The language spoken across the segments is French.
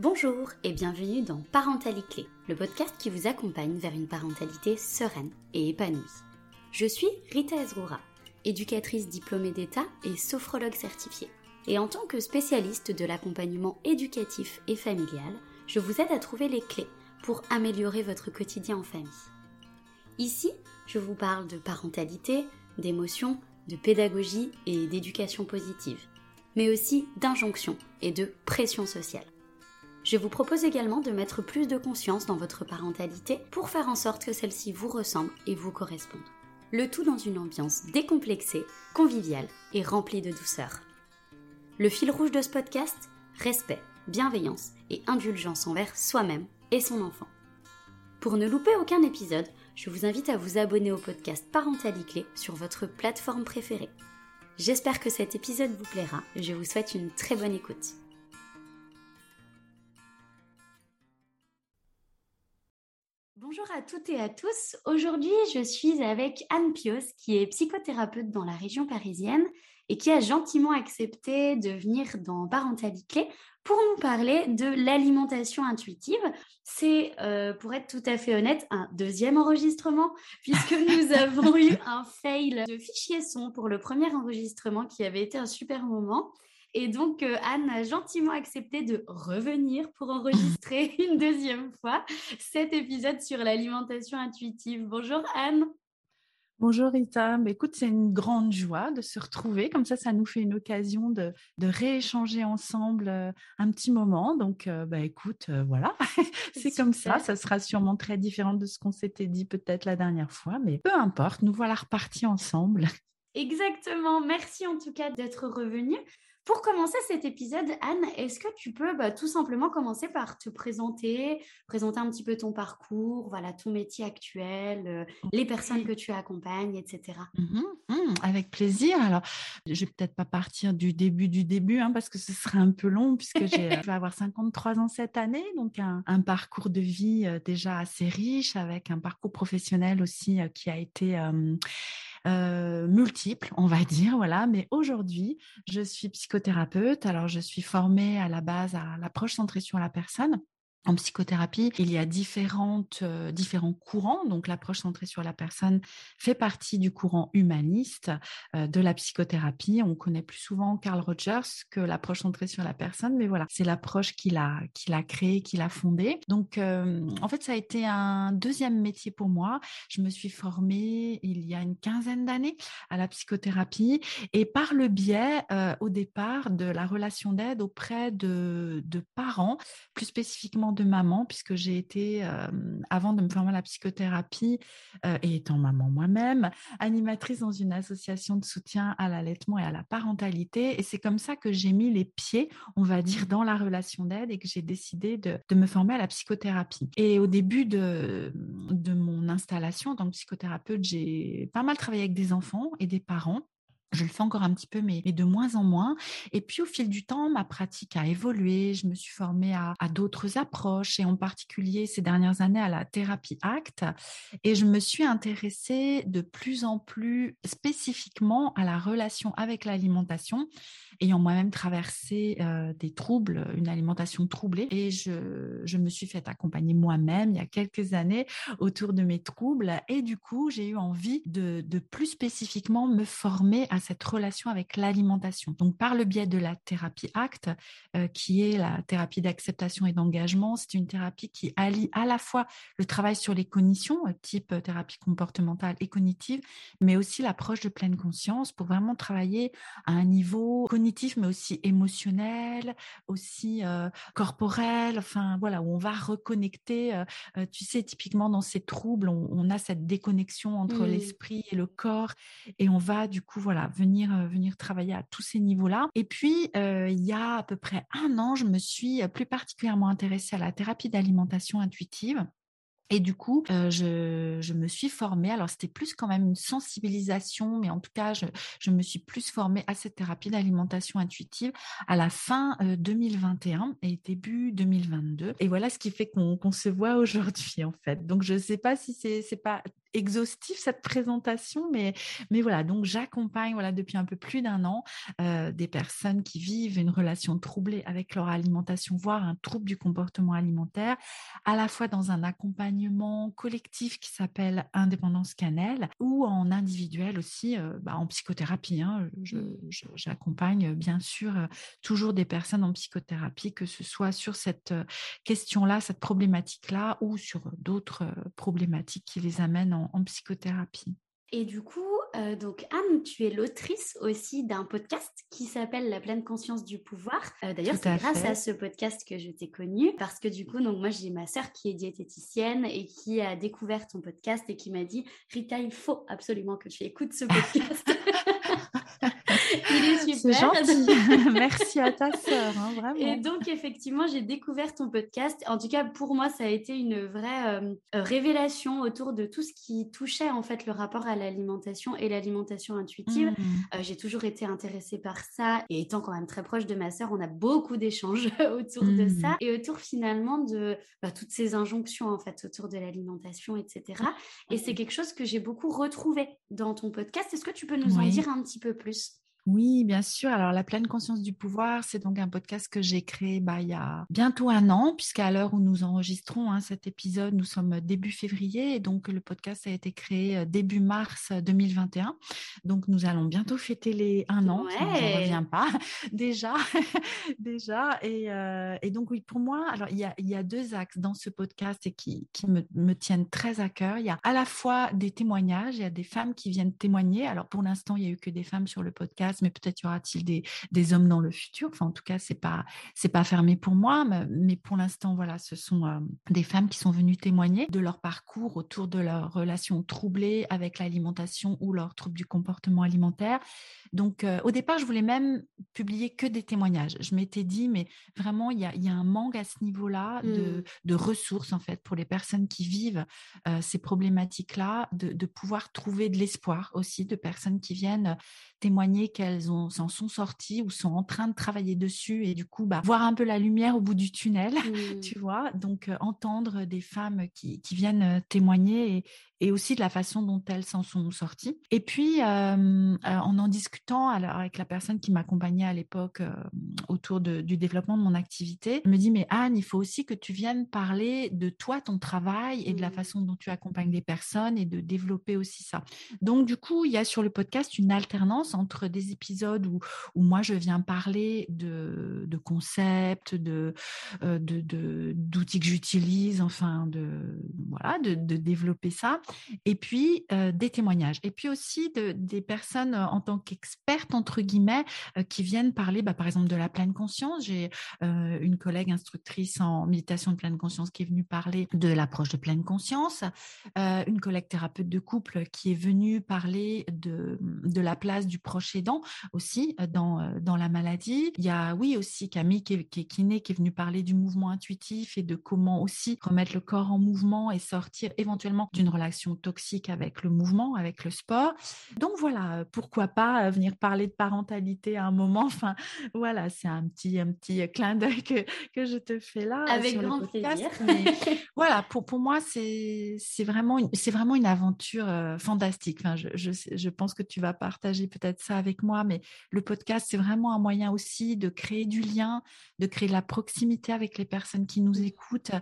Bonjour et bienvenue dans Parentalité Clé, le podcast qui vous accompagne vers une parentalité sereine et épanouie. Je suis Rita Ezroura, éducatrice diplômée d'État et sophrologue certifiée. Et en tant que spécialiste de l'accompagnement éducatif et familial, je vous aide à trouver les clés pour améliorer votre quotidien en famille. Ici, je vous parle de parentalité, d'émotion, de pédagogie et d'éducation positive, mais aussi d'injonction et de pression sociale. Je vous propose également de mettre plus de conscience dans votre parentalité pour faire en sorte que celle-ci vous ressemble et vous corresponde. Le tout dans une ambiance décomplexée, conviviale et remplie de douceur. Le fil rouge de ce podcast Respect, bienveillance et indulgence envers soi-même et son enfant. Pour ne louper aucun épisode, je vous invite à vous abonner au podcast Parentalité sur votre plateforme préférée. J'espère que cet épisode vous plaira et je vous souhaite une très bonne écoute. Bonjour à toutes et à tous. Aujourd'hui, je suis avec Anne Pios, qui est psychothérapeute dans la région parisienne et qui a gentiment accepté de venir dans Parentalité pour nous parler de l'alimentation intuitive. C'est, euh, pour être tout à fait honnête, un deuxième enregistrement, puisque nous avons eu un fail de fichier son pour le premier enregistrement qui avait été un super moment. Et donc, euh, Anne a gentiment accepté de revenir pour enregistrer une deuxième fois cet épisode sur l'alimentation intuitive. Bonjour Anne. Bonjour Rita, bah, écoute, c'est une grande joie de se retrouver. Comme ça, ça nous fait une occasion de, rééchanger ensemble euh, un petit moment. Donc, euh, bah, écoute, voilà, c'est comme ça. Ça sera sûrement très différent de ce qu'on s'était dit peut-être la dernière fois, mais peu importe, nous voilà repartis ensemble. Exactement. Merci en tout cas d'être revenue. Pour commencer cet épisode, Anne, est-ce que tu peux bah, tout simplement commencer par te présenter, présenter un petit peu ton parcours, voilà, ton métier actuel, euh, les personnes que tu accompagnes, etc. Mmh mmh, avec plaisir. Alors, je vais peut-être pas partir du début du début, hein, parce que ce serait un peu long, puisque je vais avoir 53 ans cette année, donc un, parcours de vie euh, déjà assez riche, avec un parcours professionnel aussi euh, qui a été euh, multiples, on va dire, voilà. Mais aujourd'hui, je suis psychothérapeute. Alors, je suis formée à la base à l'approche centrée sur la personne. En psychothérapie, il y a différentes, euh, différents courants. Donc, l'approche centrée sur la personne fait partie du courant humaniste euh, de la psychothérapie. On connaît plus souvent Carl Rogers que l'approche centrée sur la personne, mais voilà, c'est l'approche qu'il a, qu'il a créée, qu'il a fondée. Donc, euh, en fait, ça a été un deuxième métier pour moi. Je me suis formée il y a une quinzaine d'années à la psychothérapie et par le biais, au départ, de la relation d'aide auprès de, de parents, plus spécifiquement de maman, puisque j'ai été, avant de me former à la psychothérapie et étant maman moi-même, animatrice dans une association de soutien à l'allaitement et à la parentalité. Et c'est comme ça que j'ai mis les pieds, on va dire, dans la relation d'aide et que j'ai décidé de, de, me former à la psychothérapie. Et au début de, de mon installation en tant que psychothérapeute, j'ai pas mal travaillé avec des enfants et des parents. Je le fais encore un petit peu, mais, de moins en moins. Et puis, au fil du temps, ma pratique a évolué. Je me suis formée à, d'autres approches et en particulier ces dernières années à la thérapie ACT. Et je me suis intéressée de plus en plus spécifiquement à la relation avec l'alimentation, ayant moi-même traversé euh, des troubles, une alimentation troublée. Et je, je me suis fait accompagner moi-même il y a quelques années autour de mes troubles. Et du coup, j'ai eu envie de, de plus spécifiquement me former à cette relation avec l'alimentation. Donc, par le biais de la thérapie ACT, euh, qui est la thérapie d'acceptation et d'engagement, c'est une thérapie qui allie à la fois le travail sur les cognitions, euh, type euh, thérapie comportementale et cognitive, mais aussi l'approche de pleine conscience pour vraiment travailler à un niveau cognitif, mais aussi émotionnel, aussi corporel, enfin voilà, où on va reconnecter. tu sais, typiquement dans ces troubles, on, a cette déconnexion entre mmh. l'esprit et le corps, et on va du coup, voilà, venir, euh, venir travailler à tous ces niveaux-là. Et puis, euh, il y a à peu près un an, je me suis plus particulièrement intéressée à la thérapie d'alimentation intuitive. Et du coup, euh, je, me suis formée. Alors, c'était plus quand même une sensibilisation, mais en tout cas, je me suis plus formée à cette thérapie d'alimentation intuitive à la fin 2021 et début 2022. Et voilà ce qui fait qu'on se voit aujourd'hui, en fait. Donc, je ne sais pas si c'est pas exhaustif cette présentation, mais, mais voilà, donc j'accompagne voilà, depuis un peu plus d'un an des personnes qui vivent une relation troublée avec leur alimentation, voire un trouble du comportement alimentaire, à la fois dans un accompagnement collectif qui s'appelle Indépendance Cannelle ou en individuel aussi, bah, en psychothérapie. Hein. Mmh. J'accompagne bien sûr toujours des personnes en psychothérapie, que ce soit sur cette question-là, cette problématique-là, ou sur d'autres problématiques qui les amènent en, psychothérapie. Et du coup, euh, donc Anne, tu es l'autrice aussi d'un podcast qui s'appelle La pleine conscience du pouvoir. Euh, d'ailleurs, c'est grâce à ce podcast que je t'ai connue parce que du coup, donc moi j'ai ma sœur qui est diététicienne et qui a découvert ton podcast et qui m'a dit Rita, il faut absolument que tu écoutes ce podcast. Il est super. gentil. Merci à ta sœur, hein, vraiment. Et donc, effectivement, j'ai découvert ton podcast. En tout cas, pour moi, ça a été une vraie euh, révélation autour de tout ce qui touchait en fait le rapport à l'alimentation et l'alimentation intuitive. Mmh. Euh, j'ai toujours été intéressée par ça. Et étant quand même très proche de ma sœur, on a beaucoup d'échanges autour de mmh. ça et autour finalement de bah, toutes ces injonctions en fait autour de l'alimentation, etc. Et c'est quelque chose que j'ai beaucoup retrouvé dans ton podcast. Est-ce que tu peux nous en dire un petit peu plus? Oui, bien sûr. Alors, La pleine conscience du pouvoir, c'est donc un podcast que j'ai créé bah, il y a bientôt un an, puisqu'à l'heure où nous enregistrons hein, cet épisode, nous sommes début février. Et donc, le podcast a été créé euh, début mars 2021. Donc, nous allons bientôt fêter les un an. Ça ne revient pas déjà. déjà. Euh, et, donc, oui, pour moi, alors, il y a, il y a deux axes dans ce podcast et qui, qui me, me, tiennent très à cœur. Il y a à la fois des témoignages, il y a des femmes qui viennent témoigner. Alors, pour l'instant, il n'y a eu que des femmes sur le podcast mais peut-être y aura-t-il des, des, hommes dans le futur. Enfin, en tout cas, c'est pas c'est pas fermé pour moi, mais, pour l'instant, voilà, ce sont euh, des femmes qui sont venues témoigner de leur parcours autour de leur relation troublée avec l'alimentation ou leur trouble du comportement alimentaire. Donc, euh, au départ, je voulais même publier que des témoignages. Je m'étais dit, mais vraiment, il y a, y a, un manque à ce niveau-là de, mmh. de, ressources, en fait, pour les personnes qui vivent euh, ces problématiques-là, de, de, pouvoir trouver de l'espoir aussi, de personnes qui viennent témoigner qu'elles s'en sont sorties ou sont en train de travailler dessus et du coup, bah, voir un peu la lumière au bout du tunnel, mmh. tu vois. Donc, euh, entendre des femmes qui, qui viennent euh, témoigner et, et aussi de la façon dont elles s'en sont sorties. Et puis, euh, en en discutant avec la personne qui m'accompagnait à l'époque autour du développement de mon activité, elle me dit, mais Anne, il faut aussi que tu viennes parler de toi, ton travail et de la mmh. façon dont tu accompagnes les personnes et de développer aussi ça. Donc, du coup, il y a sur le podcast une alternance entre des épisodes où, moi, je viens parler de, concepts, de, de, d'outils que j'utilise, enfin, de, voilà, de, développer ça et puis des témoignages. Et puis aussi de, des personnes en tant qu'expertes, entre guillemets, qui viennent parler, bah, par exemple, de la pleine conscience. J'ai une collègue instructrice en méditation de pleine conscience qui est venue parler de l'approche de pleine conscience, une collègue thérapeute de couple qui est venue parler de, de la place du proche aidant aussi dans, dans la maladie. Il y a, oui, aussi Camille qui est, qui est kiné, qui est venue parler du mouvement intuitif et de comment aussi remettre le corps en mouvement et sortir éventuellement d'une relation toxique avec le mouvement, avec le sport. Donc voilà, pourquoi pas euh, venir parler de parentalité à un moment. Enfin, voilà, c'est un petit, un petit clin d'œil que, que je te fais là. Euh, avec grand plaisir. voilà, pour, pour moi, c'est vraiment, c'est vraiment une aventure euh, fantastique. Enfin, je, je, je pense que tu vas partager peut-être ça avec moi, mais le podcast, c'est vraiment un moyen aussi de créer du lien, de créer de la proximité avec les personnes qui nous écoutent.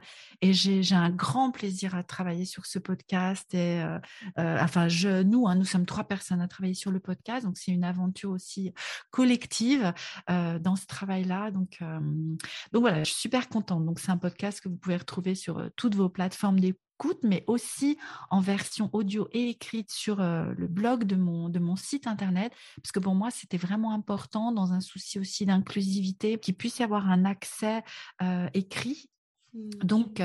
Et j'ai un grand plaisir à travailler sur ce podcast c'était, euh, euh, enfin, je, nous, hein, nous sommes trois personnes à travailler sur le podcast, donc c'est une aventure aussi collective euh, dans ce travail-là. Donc, donc voilà, je suis super contente. Donc c'est un podcast que vous pouvez retrouver sur toutes vos plateformes mais aussi en version audio et écrite sur le blog de mon, de mon site internet, parce que pour moi, c'était vraiment important dans un souci aussi d'inclusivité, qu'il puisse y avoir un accès écrit Mmh. Donc,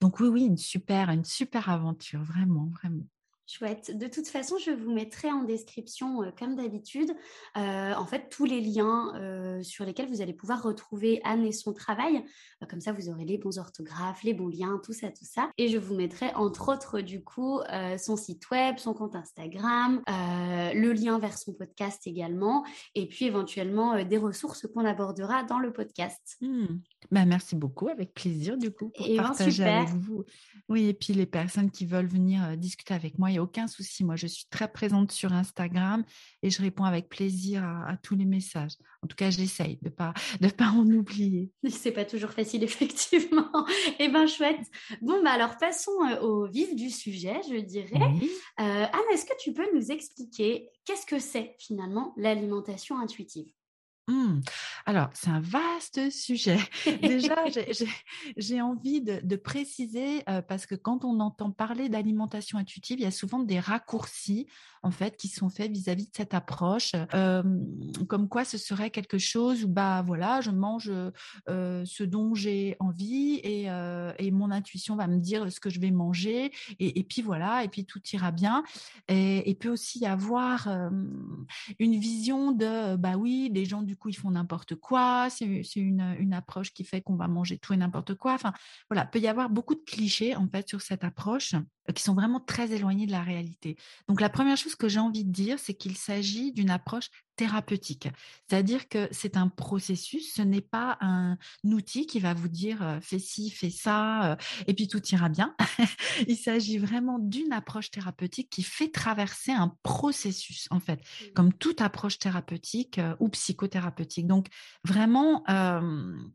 donc oui, oui, une super, une super aventure, vraiment, vraiment. Chouette. De toute façon, je vous mettrai en description, euh, comme d'habitude, euh, en fait, tous les liens euh, sur lesquels vous allez pouvoir retrouver Anne et son travail. comme ça, vous aurez les bons orthographes, les bons liens, tout ça, tout ça. Et je vous mettrai, entre autres, du coup, son site web, son compte Instagram, le lien vers son podcast également, et puis éventuellement des ressources qu'on abordera dans le podcast. Mmh. Bah, merci beaucoup, avec plaisir, du coup, pour et ben, partager avec vous. Oui, et puis les personnes qui veulent venir discuter avec moi il n'y a aucun souci. Moi, je suis très présente sur Instagram et je réponds avec plaisir à, tous les messages. En tout cas, j'essaye de ne pas, de pas en oublier. C'est pas toujours facile, effectivement. eh bien, chouette. Bon, bah alors, passons au vif du sujet, je dirais. Anne, est-ce que tu peux nous expliquer qu'est-ce que c'est finalement l'alimentation intuitive? Mmh. Alors, c'est un vaste sujet. Déjà, j'ai envie de, préciser parce que quand on entend parler d'alimentation intuitive, il y a souvent des raccourcis en fait qui sont faits vis-à-vis de cette approche, comme quoi ce serait quelque chose où bah voilà, je mange ce dont j'ai envie et, mon intuition va me dire ce que je vais manger et, puis voilà, et puis tout ira bien. Et, peut aussi y avoir une vision de bah oui, des gens du coup, ils font n'importe quoi. C'est une, une, approche qui fait qu'on va manger tout et n'importe quoi. Enfin, voilà, peut y avoir beaucoup de clichés en fait sur cette approche euh, qui sont vraiment très éloignés de la réalité. Donc, la première chose que j'ai envie de dire, c'est qu'il s'agit d'une approche thérapeutique. C'est-à-dire que c'est un processus, ce n'est pas un outil qui va vous dire fais ci, fais ça, et puis tout ira bien. Il s'agit vraiment d'une approche thérapeutique qui fait traverser un processus, en fait, mmh. comme toute approche thérapeutique ou psychothérapeutique. Donc, vraiment,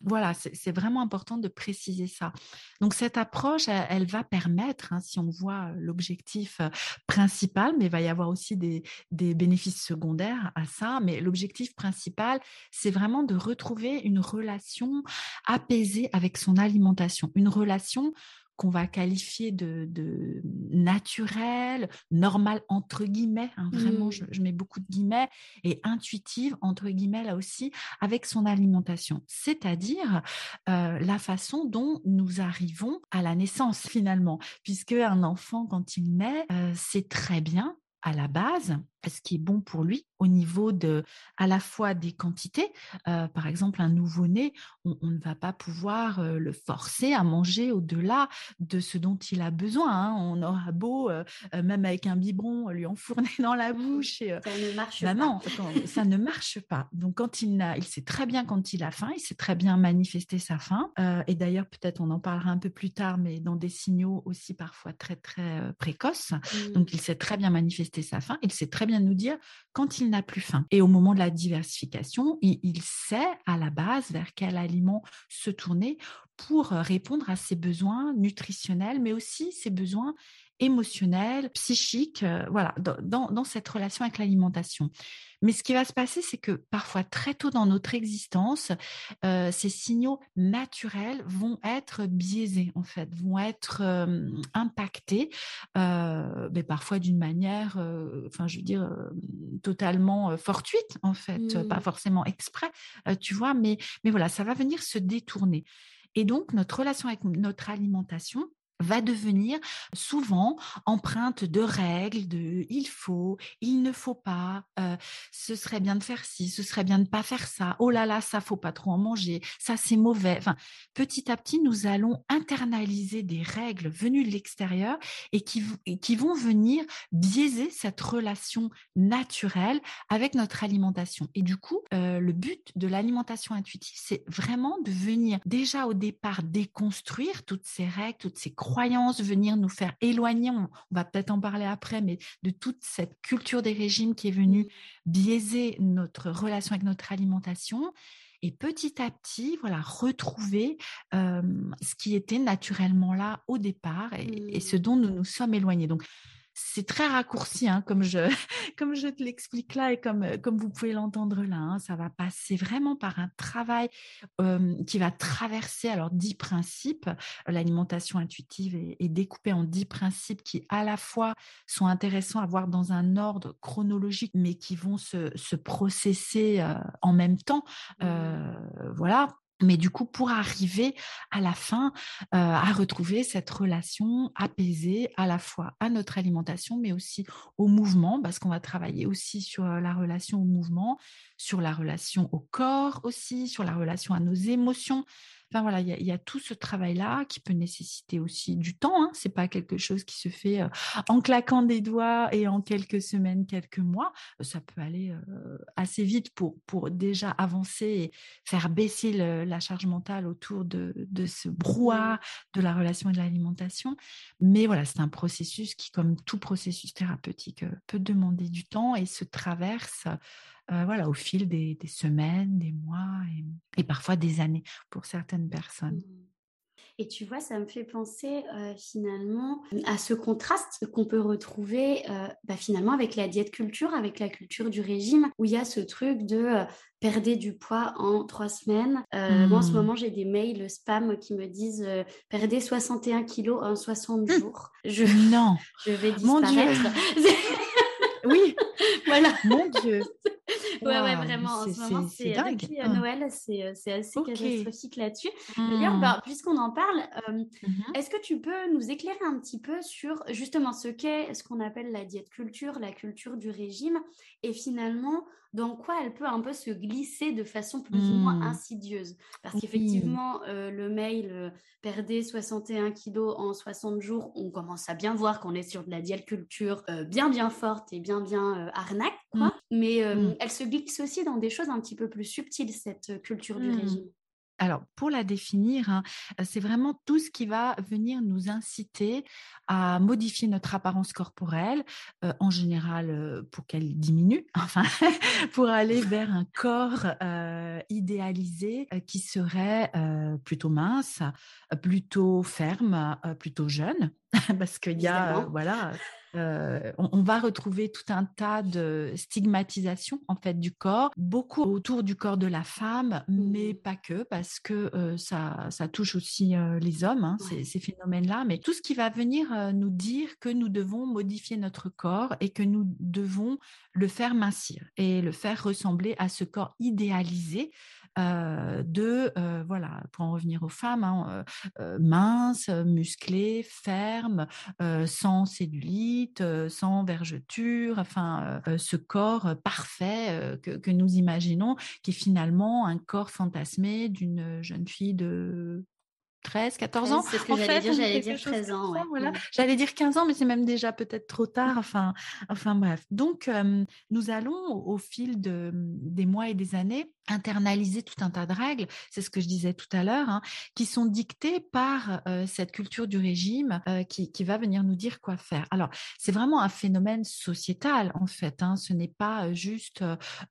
voilà, c'est vraiment important de préciser ça. Donc, cette approche, elle, va permettre, hein, si on voit l'objectif principal, mais il va y avoir aussi des, des bénéfices secondaires à ça, mais l'objectif principal, c'est vraiment de retrouver une relation apaisée avec son alimentation, une relation qu'on va qualifier de, de naturelle, normale entre guillemets, hein, vraiment mmh. je, mets beaucoup de guillemets, et intuitive entre guillemets là aussi, avec son alimentation, c'est-à-dire euh, la façon dont nous arrivons à la naissance finalement, puisque un enfant quand il naît, euh, c'est très bien à la base ce qui est bon pour lui au niveau de à la fois des quantités. Euh, par exemple, un nouveau-né, on, ne va pas pouvoir euh, le forcer à manger au-delà de ce dont il a besoin. Hein. On aura beau, euh, même avec un biberon, lui enfourner dans la bouche. ça ne marche bah pas. Non, ça ne marche pas. Donc, quand il, a, il sait très bien quand il a faim, il sait très bien manifester sa faim. et d'ailleurs, peut-être on en parlera un peu plus tard, mais dans des signaux aussi parfois très, très précoces. Donc, mmh. il sait très bien manifester sa faim. Il sait très nous dire quand il n'a plus faim. Et au moment de la diversification, il, sait à la base vers quel aliment se tourner pour répondre à ses besoins nutritionnels, mais aussi ses besoins émotionnels, psychiques, euh, voilà, dans, dans, cette relation avec l'alimentation. Mais ce qui va se passer, c'est que parfois très tôt dans notre existence, euh, ces signaux naturels vont être biaisés, en fait, vont être impactés, euh, mais parfois d'une manière, enfin, je veux dire, totalement fortuite, en fait, pas mmh. forcément exprès, tu vois, mais, mais voilà, ça va venir se détourner. Et donc, notre relation avec notre alimentation, va devenir souvent empreinte de règles, de il faut, il ne faut pas, euh, ce serait bien de faire ci, ce serait bien de pas faire ça, oh là là, ça faut pas trop en manger, ça c'est mauvais. Petit à petit, nous allons internaliser des règles venues de l'extérieur et qui, qui vont venir biaiser cette relation naturelle avec notre alimentation. Et du coup, euh, le but de l'alimentation intuitive, c'est vraiment de venir déjà au départ déconstruire toutes ces règles, toutes ces croyances, venir nous faire éloigner, on, va peut-être en parler après, mais de toute cette culture des régimes qui est venue biaiser notre relation avec notre alimentation et petit à petit, voilà, retrouver ce qui était naturellement là au départ et, et, ce mmh. dont nous nous sommes éloignés. Donc, c'est très raccourci, hein, comme, je, comme je te l'explique là et comme, comme vous pouvez l'entendre là. Hein. ça va passer vraiment par un travail qui va traverser alors dix principes. L'alimentation intuitive est, découpée en dix principes qui à la fois sont intéressants à voir dans un ordre chronologique, mais qui vont se, se processer en même temps. Mmh. voilà, mais du coup, pour arriver à la fin euh, à retrouver cette relation apaisée à la fois à notre alimentation, mais aussi au mouvement, parce qu'on va travailler aussi sur euh, la relation au mouvement, sur la relation au corps aussi, sur la relation à nos émotions, Enfin voilà, il y, a tout ce travail-là qui peut nécessiter aussi du temps. Hein. C'est pas quelque chose qui se fait en claquant des doigts et en quelques semaines, quelques mois. Ça peut aller assez vite pour, pour déjà avancer et faire baisser la charge mentale autour de, de ce brouhaha de la relation et de l'alimentation. Mais voilà, c'est un processus qui, comme tout processus thérapeutique, peut demander du temps et se traverse euh, voilà, au fil des, semaines, des mois et, parfois des années pour certaines personnes. Mmh. Et tu vois, ça me fait penser euh, finalement à ce contraste qu'on peut retrouver euh, bah, finalement avec la diète culture, avec la culture du régime, où il y a ce truc de perdre du poids en trois semaines. Moi, en ce mmh. moment, j'ai des mails spam qui me disent perdez 61 kilos en 60 mmh. jours. Je, non. Je vais disparaître. oui. voilà. Mon Dieu. ouais, ouais, vraiment. En ce moment, c'est depuis hein. Noël, c'est assez catastrophique là-dessus. D'ailleurs, bah, puisqu'on en parle, mmh est-ce que tu peux nous éclairer un petit peu sur justement ce qu'est ce qu'on appelle la diète culture, la culture du régime, et finalement dans quoi elle peut un peu se glisser de façon plus ou moins mmh. insidieuse? Parce qu'effectivement, euh, le mail euh, perdez 61 kilos en 60 jours, on commence à bien voir qu'on est sur de la diète culture euh, bien bien forte et bien bien arnaque, quoi. Mmh. Mais mmh. elle se glisse aussi dans des choses un petit peu plus subtiles, cette culture du régime. Alors, pour la définir, hein, c'est vraiment tout ce qui va venir nous inciter à modifier notre apparence corporelle, en général pour qu'elle diminue, enfin, pour aller vers un corps idéalisé qui serait plutôt mince, plutôt ferme, plutôt jeune, parce qu'il y a, voilà, on, va retrouver tout un tas de stigmatisation en fait du corps, beaucoup autour du corps de la femme, mais mmh. pas que, parce que ça, ça, touche aussi les hommes, hein, ces, phénomènes-là. Mais tout ce qui va venir nous dire que nous devons modifier notre corps et que nous devons le faire mincir et le faire ressembler à ce corps idéalisé de, voilà, pour en revenir aux femmes, hein, minces, musclées, fermes, sans cellulite, sans vergeture, enfin, ce corps parfait que, nous imaginons, qui est finalement un corps fantasmé d'une jeune fille de 13, 14 ans. C'est ce que j'allais dire, j'allais dire 13 ans. voilà. Mmh. J'allais dire 15 ans, mais c'est même déjà peut-être trop tard. Enfin, enfin bref. Donc, nous allons au, fil de, des mois et des années internaliser tout un tas de règles, c'est ce que je disais tout à l'heure, hein, qui sont dictées par cette culture du régime qui, qui, va venir nous dire quoi faire. Alors, c'est vraiment un phénomène sociétal, en fait. Hein, ce n'est pas juste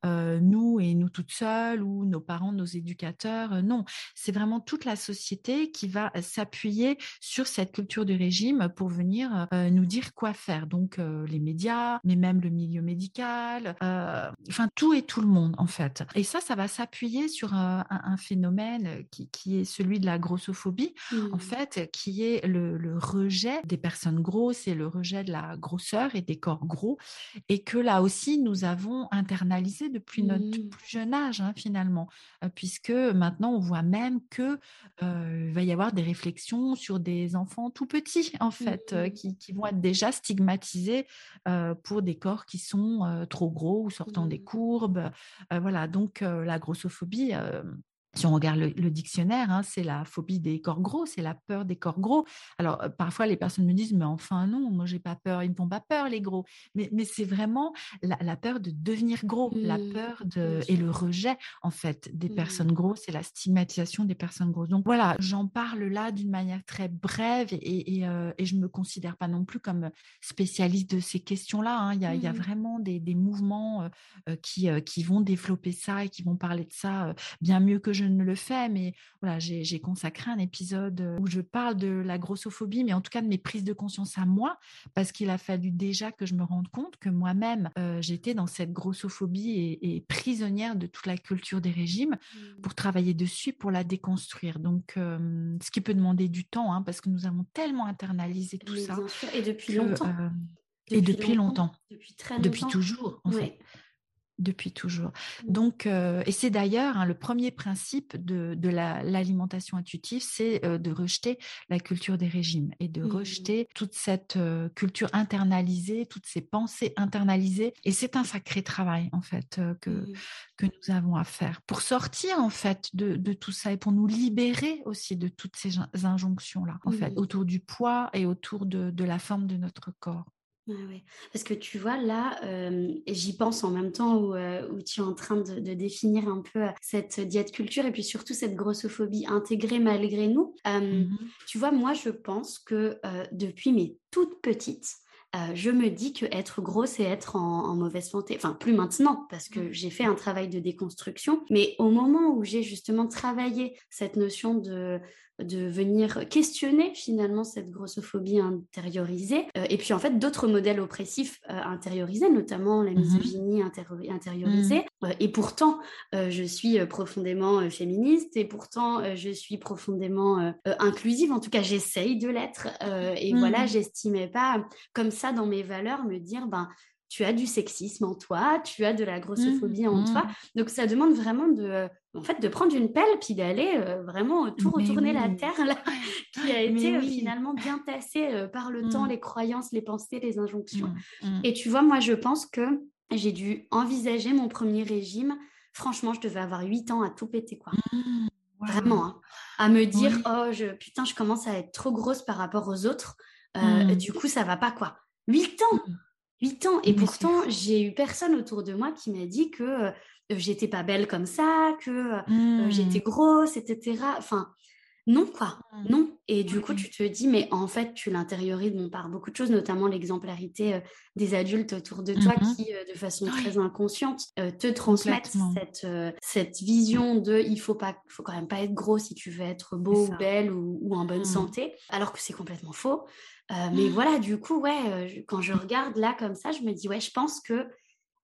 nous et nous toutes seules ou nos parents, nos éducateurs. non, c'est vraiment toute la société qui va s'appuyer sur cette culture du régime pour venir nous dire quoi faire. Donc, les médias, mais même le milieu médical, enfin, tout et tout le monde, en fait. Et ça, ça va s'appuyer sur un, phénomène qui, est celui de la grossophobie, en mmh. fait, qui est le, rejet des personnes grosses et le rejet de la grosseur et des corps gros, et que là aussi, nous avons internalisé depuis notre mmh. plus jeune âge, hein, finalement, puisque maintenant, on voit même que va y avoir des réflexions sur des enfants tout petits, en fait, mmh. qui, vont être déjà stigmatisés pour des corps qui sont trop gros ou sortant des courbes. voilà, donc la grossophobie, si on regarde le, dictionnaire, hein, c'est la phobie des corps gros, c'est la peur des corps gros. Alors, parfois, les personnes me disent, mais enfin, non, moi, j'ai pas peur, ils ne font pas peur, les gros. Mais, mais c'est vraiment la, peur de devenir gros, la mmh, peur de, et le rejet, en fait, des mmh. personnes grosses et la stigmatisation des personnes grosses. Donc, voilà, j'en parle là d'une manière très brève et, et, je ne me considère pas non plus comme spécialiste de ces questions-là. Hein. Il, y a, il, y a, mmh. vraiment des, des mouvements qui, qui vont développer ça et qui vont parler de ça bien mieux que je ne le fais, mais voilà, j'ai consacré un épisode où je parle de la grossophobie, mais en tout cas de mes prises de conscience à moi, parce qu'il a fallu déjà que je me rende compte que moi-même, j'étais dans cette grossophobie et, prisonnière de toute la culture des régimes mmh. pour travailler dessus, pour la déconstruire. Donc, ce qui peut demander du temps, hein, parce que nous avons tellement internalisé tout ça. Et depuis longtemps. et depuis longtemps. Depuis très longtemps. Depuis toujours, en fait. Depuis toujours. Mmh. Donc, euh, et c'est d'ailleurs hein, le premier principe de, de l'alimentation intuitive, c'est euh, de rejeter la culture des régimes et de mmh. rejeter toute cette euh, culture internalisée, toutes ces pensées internalisées. Et c'est un sacré travail en fait que mmh. que nous avons à faire pour sortir en fait de, de, tout ça et pour nous libérer aussi de toutes ces injonctions là en fait autour du poids et autour de, de la forme de notre corps. Ouais, Parce que tu vois, là, j'y pense en même temps où, où, tu es en train de, définir un peu cette diète culture et puis surtout cette grossophobie intégrée malgré nous. Mmh tu vois, moi, je pense que depuis mes toutes petites, je me dis que être grosse, c'est être en, mauvaise santé. Enfin, plus maintenant, parce que mmh. j'ai fait un travail de déconstruction. Mais au moment où j'ai justement travaillé cette notion de de venir questionner finalement cette grossophobie intériorisée euh, et puis en fait d'autres modèles oppressifs euh, intériorisés, notamment la mmh misogynie intériorisée. Mmh. Euh, et pourtant, je suis profondément féministe et pourtant, je suis profondément inclusive. En tout cas, j'essaye de l'être. et voilà, mmh. j'estimais pas comme ça dans mes valeurs me dire, ben, tu as du sexisme en toi, tu as de la grossophobie en toi. Donc ça demande vraiment de, en fait, de prendre une pelle puis d'aller euh, vraiment tout retourner la terre là, qui a été euh, finalement bien tassée euh, par le temps, mmh. les croyances, les pensées, les injonctions. Mmh, mmh. Et tu vois, moi, je pense que j'ai dû envisager mon premier régime. Franchement, je devais avoir 8 ans à tout péter, quoi. Vraiment, hein. à me dire, oh, je, putain, je commence à être trop grosse par rapport aux autres. du coup, ça va pas, quoi. 8 ans 8 ans. Et pourtant, j'ai eu personne autour de moi qui m'a dit que euh, j'étais pas belle comme ça, que euh, mmh. j'étais grosse, etc. Enfin, non, quoi. Mmh. Non. Et du coup, tu te dis, mais en fait, tu l'intériorises par beaucoup de choses, notamment l'exemplarité euh, des adultes autour de toi mmh qui, de façon très inconsciente, te transmettent cette, cette vision de il faut, pas, faut quand même pas être gros si tu veux être beau ou belle ou, en bonne santé, alors que c'est complètement faux. mais voilà, du coup, ouais, quand je regarde là comme ça, je me dis, ouais, je pense que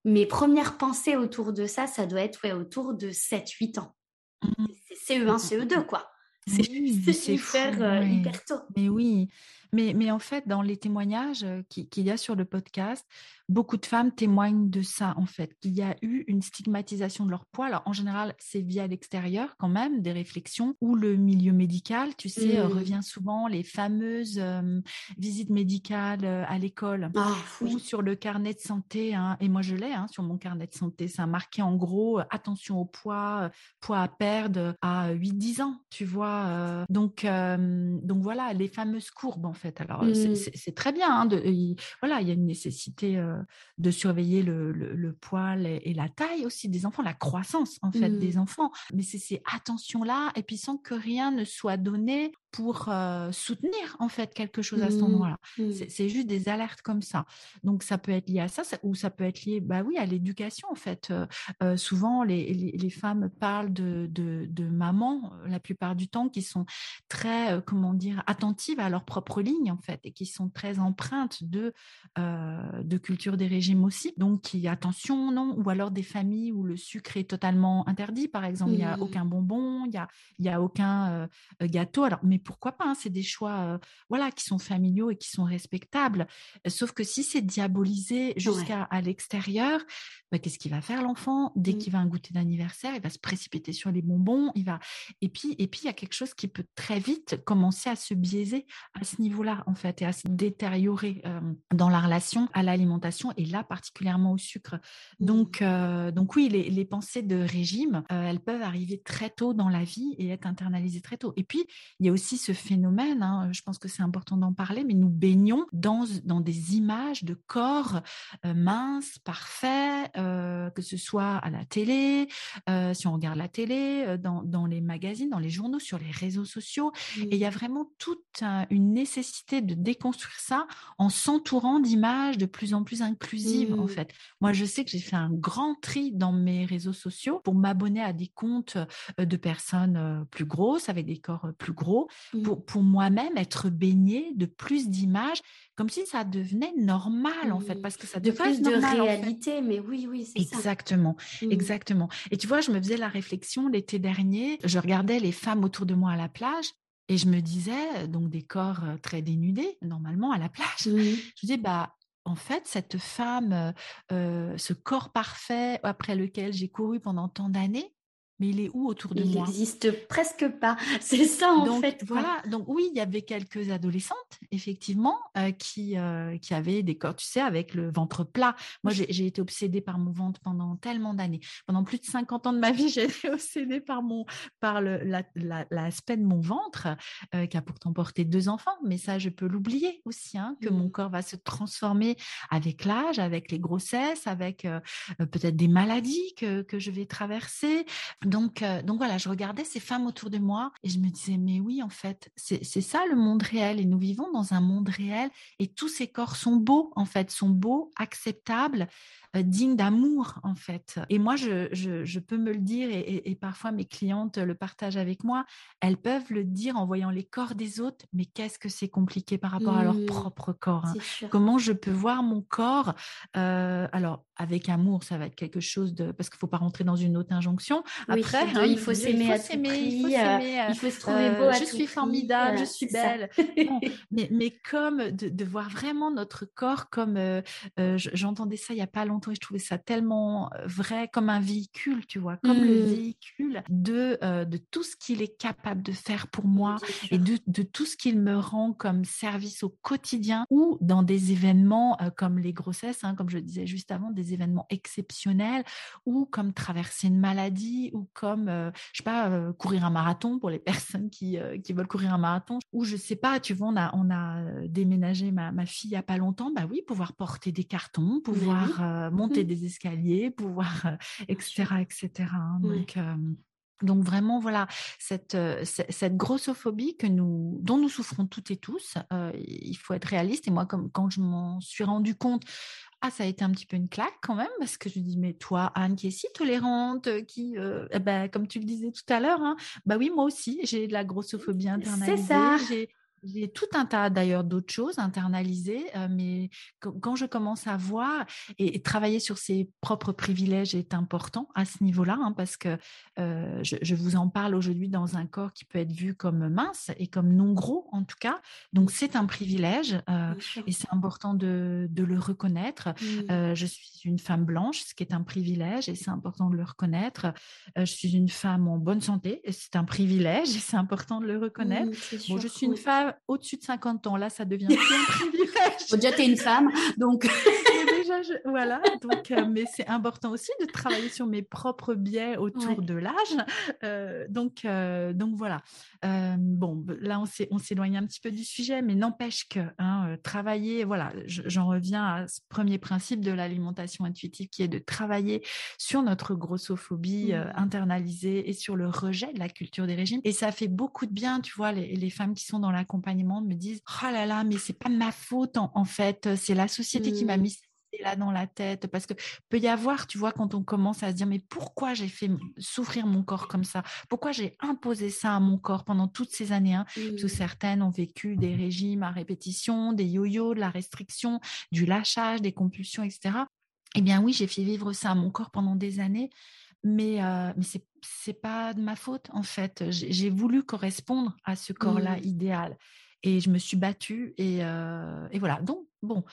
mes premières pensées autour de ça, ça doit être ouais, autour de 7-8 ans. Mmh. C'est CE1, CE2, quoi. C'est hyper, euh, hyper tôt. Mais oui, mais, mais en fait, dans les témoignages qu'il y a sur le podcast, beaucoup de femmes témoignent de ça, en fait, qu'il y a eu une stigmatisation de leur poids. Alors, en général, c'est via l'extérieur, quand même, des réflexions, ou le milieu médical, tu sais, mmh. revient souvent les fameuses visites médicales à l'école ah, ou sur le carnet de santé. Hein, et moi, je l'ai hein, sur mon carnet de santé. Ça a marqué en gros attention au poids, poids à perdre à 8-10 ans, tu vois. donc, donc voilà, les fameuses courbes, en fait. Alors, mmh. c'est très bien. Hein, de, voilà, il y a une nécessité euh, de surveiller le, le, poil et, la taille aussi des enfants, la croissance en fait des mmh. enfants. Mais c'est ces attentions-là, et puis sans que rien ne soit donné pour euh, soutenir en fait quelque chose à ce moment-là. Mmh. Mmh. C'est juste des alertes comme ça. Donc ça peut être lié à ça, ou ça peut être lié, bah oui, à l'éducation en fait. Euh, souvent les, les, femmes parlent de, de, de, mamans la plupart du temps qui sont très comment dire attentives à leur propre ligne en fait et qui sont très empreintes de de culture des régimes aussi. Donc, qui attention, non, ou alors des familles où le sucre est totalement interdit, par exemple, il n'y a mmh. aucun bonbon, il n'y a, il y a aucun euh, gâteau. Alors, mais pourquoi pas hein, C'est des choix, euh, voilà, qui sont familiaux et qui sont respectables. Sauf que si c'est diabolisé jusqu'à à l'extérieur, bah, qu'est-ce qu'il va faire l'enfant? Dès mmh. qu'il va un goûter d'anniversaire Il va se précipiter sur les bonbons. Il va et puis et puis il y a quelque chose qui peut très vite commencer à se biaiser à ce niveau-là en fait et à se détériorer euh, dans la relation à l'alimentation et là particulièrement au sucre. Donc, mmh. euh, donc oui, les, pensées de régime, elles peuvent arriver très tôt dans la vie et être internalisées très tôt. Et puis, il y a aussi ce phénomène, hein, je pense que c'est important d'en parler, mais nous baignons dans, dans des images de corps euh, minces, parfaits, que ce soit à la télé, si on regarde la télé, dans, dans, les magazines, dans les journaux, sur les réseaux sociaux. Et il y a vraiment toute une nécessité de déconstruire ça en s'entourant d'images de plus en plus inclusive en mmh. fait. Moi, je sais que j'ai fait un grand tri dans mes réseaux sociaux pour m'abonner à des comptes de personnes plus grosses, avec des corps plus gros. Pour, pour moi-même être baignée de plus d'images, comme si ça devenait normal en fait, mmh. parce que ça de plus de réalité, mais oui, oui, c'est ça. Exactement, exactement. Et tu vois, je me faisais la réflexion l'été dernier, je regardais les femmes autour de moi à la plage et je me disais, donc des corps très dénudés, normalement, à la plage, je me disais, bah, en fait, cette femme, ce corps parfait après lequel j'ai couru pendant tant d'années, mais il est où autour de moi? Il n'existe presque pas. C'est ça en donc, fait. Voilà. Donc oui, il y avait quelques adolescentes effectivement euh, qui euh, qui avaient des corps, tu sais, avec le ventre plat. Moi, j'ai été obsédée par mon ventre pendant tellement d'années. Pendant plus de 50 ans de ma vie, j'ai été obsédée par mon par l'aspect de mon ventre euh, qui a pourtant porté deux enfants. Mais ça, je peux l'oublier aussi, hein, que mon mmh. corps va se transformer avec l'âge, avec les grossesses, avec peut-être des maladies que que je vais traverser. Donc, euh, donc voilà, je regardais ces femmes autour de moi et je me disais, mais oui, en fait, c'est ça le monde réel et nous vivons dans un monde réel et tous ces corps sont beaux, en fait, sont beaux, acceptables, euh, dignes d'amour, en fait. Et moi, je, je, peux me le dire et, parfois mes clientes le partagent avec moi, elles peuvent le dire en voyant les corps des autres, mais qu'est-ce que c'est compliqué par rapport à leur mmh. propre corps. Hein. Comment je peux voir mon corps euh, Alors, avec amour, ça va être quelque chose de... Parce qu'il ne faut pas rentrer dans une autre injonction. Après, hein, il faut s'aimer à tout prix, il faut se trouver beau Je suis formidable, je suis belle. mais, mais comme de, voir vraiment notre corps comme... Euh, euh, j'entendais ça il n'y a pas longtemps et je trouvais ça tellement vrai, comme un véhicule, tu vois, comme le mmh. véhicule de, de tout ce qu'il est capable de faire pour moi et de, de tout ce qu'il me rend comme service au quotidien ou dans des événements comme les grossesses, hein, comme je disais juste avant, des événements exceptionnels ou comme traverser une maladie ou comme, euh, je sais pas, euh, courir un marathon pour les personnes qui, euh, qui veulent courir un marathon ou je sais pas, tu vois, on a, on a déménagé ma, ma fille il y a pas longtemps, bah oui, pouvoir porter des cartons, pouvoir monter mmh. des escaliers, pouvoir, etc., etc. Hein. Donc, donc vraiment, voilà, cette, cette, grossophobie que nous, dont nous souffrons toutes et tous, il faut être réaliste. Et moi, comme, quand je m'en suis rendu compte ah, ça a été un petit peu une claque quand même, parce que je me dis, mais toi, Anne, qui est si tolérante, qui, euh, eh ben, comme tu le disais tout à l'heure, hein, bah oui, moi aussi, j'ai de la grossophobie internalisée. C'est ça. J'ai tout un tas d'ailleurs d'autres choses internalisées, euh, mais quand je commence à voir et, travailler sur ses propres privilèges est important à ce niveau-là, hein, parce que euh, je, vous en parle aujourd'hui dans un corps qui peut être vu comme mince et comme non gros en tout cas. Donc c'est un privilège euh, et c'est important de, de, le reconnaître. Mmh. je suis une femme blanche, ce qui est un privilège et c'est important de le reconnaître. je suis une femme en bonne santé et c'est un privilège et c'est important de le reconnaître. Mmh, bon, je suis une femme au-dessus de 50 ans. Là, ça devient plus un privilège. déjà, tu es une femme, donc. Déjà, voilà. Donc, euh, mais c'est important aussi de travailler sur mes propres biais autour de l'âge. Euh, donc, euh, donc voilà. bon, là, on s'éloigne un petit peu du sujet, mais n'empêche que hein, travailler, voilà, j'en reviens à ce premier principe de l'alimentation intuitive qui est de travailler sur notre grossophobie mmh. internalisée et sur le rejet de la culture des régimes. Et ça fait beaucoup de bien, tu vois, les, les femmes qui sont dans l'accompagnement me disent oh là là mais c'est pas de ma faute en, fait c'est la société qui m'a mmh. mis là dans la tête parce que peut y avoir tu vois quand on commence à se dire mais pourquoi j'ai fait souffrir mon corps comme ça? Pourquoi j'ai imposé ça à mon corps pendant toutes ces années hein? parce que mmh. certaines ont vécu des régimes à répétition des yo-yo de la restriction du lâchage des compulsions etc eh bien oui j'ai fait vivre ça à mon corps pendant des années mais, euh, mais c'est c'est pas de ma faute en fait. J'ai voulu correspondre à ce corps-là mmh. idéal et je me suis battue et, euh, et voilà. Donc bon,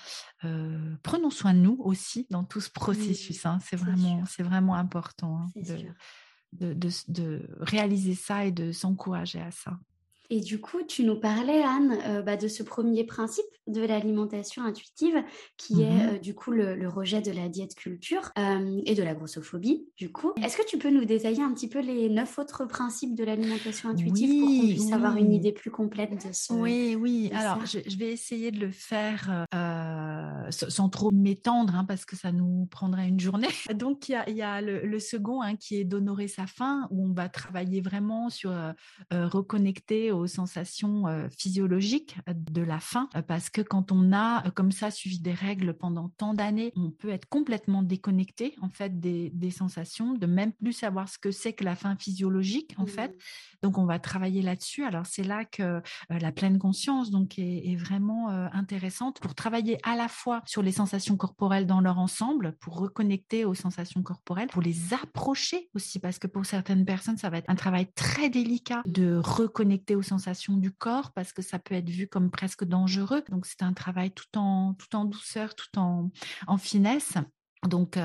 euh, prenons soin de nous aussi dans tout ce processus. Hein. C'est vraiment, c'est vraiment important hein, de, de, de, réaliser ça et de s'encourager à ça. Et du coup, tu nous parlais, Anne, euh, bah, de ce premier principe de l'alimentation intuitive, qui est mmh euh, du coup le, rejet de la diète culture euh, et de la grossophobie, du coup. Est-ce que tu peux nous détailler un petit peu les neuf autres principes de l'alimentation intuitive pour qu'on puisse avoir une idée plus complète de ce Oui, oui. Alors, je, vais essayer de le faire sans trop m'étendre, hein, parce que ça nous prendrait une journée. Donc, il y a, le, second hein, qui est d'honorer sa faim, où on va travailler vraiment sur reconnecter aux sensations physiologiques de la faim, parce que quand on a comme ça suivi des règles pendant tant d'années, on peut être complètement déconnecté en fait des, sensations, de même plus savoir ce que c'est que la faim physiologique en fait. Mmh. Donc on va travailler là-dessus. Alors c'est là que la pleine conscience donc est, vraiment intéressante pour travailler à la fois sur les sensations corporelles dans leur ensemble, pour reconnecter aux sensations corporelles, pour les approcher aussi parce que pour certaines personnes ça va être un travail très délicat de reconnecter aux sensations du corps parce que ça peut être vu comme presque dangereux. Donc c'est un travail tout en, tout en douceur, tout en finesse. Donc,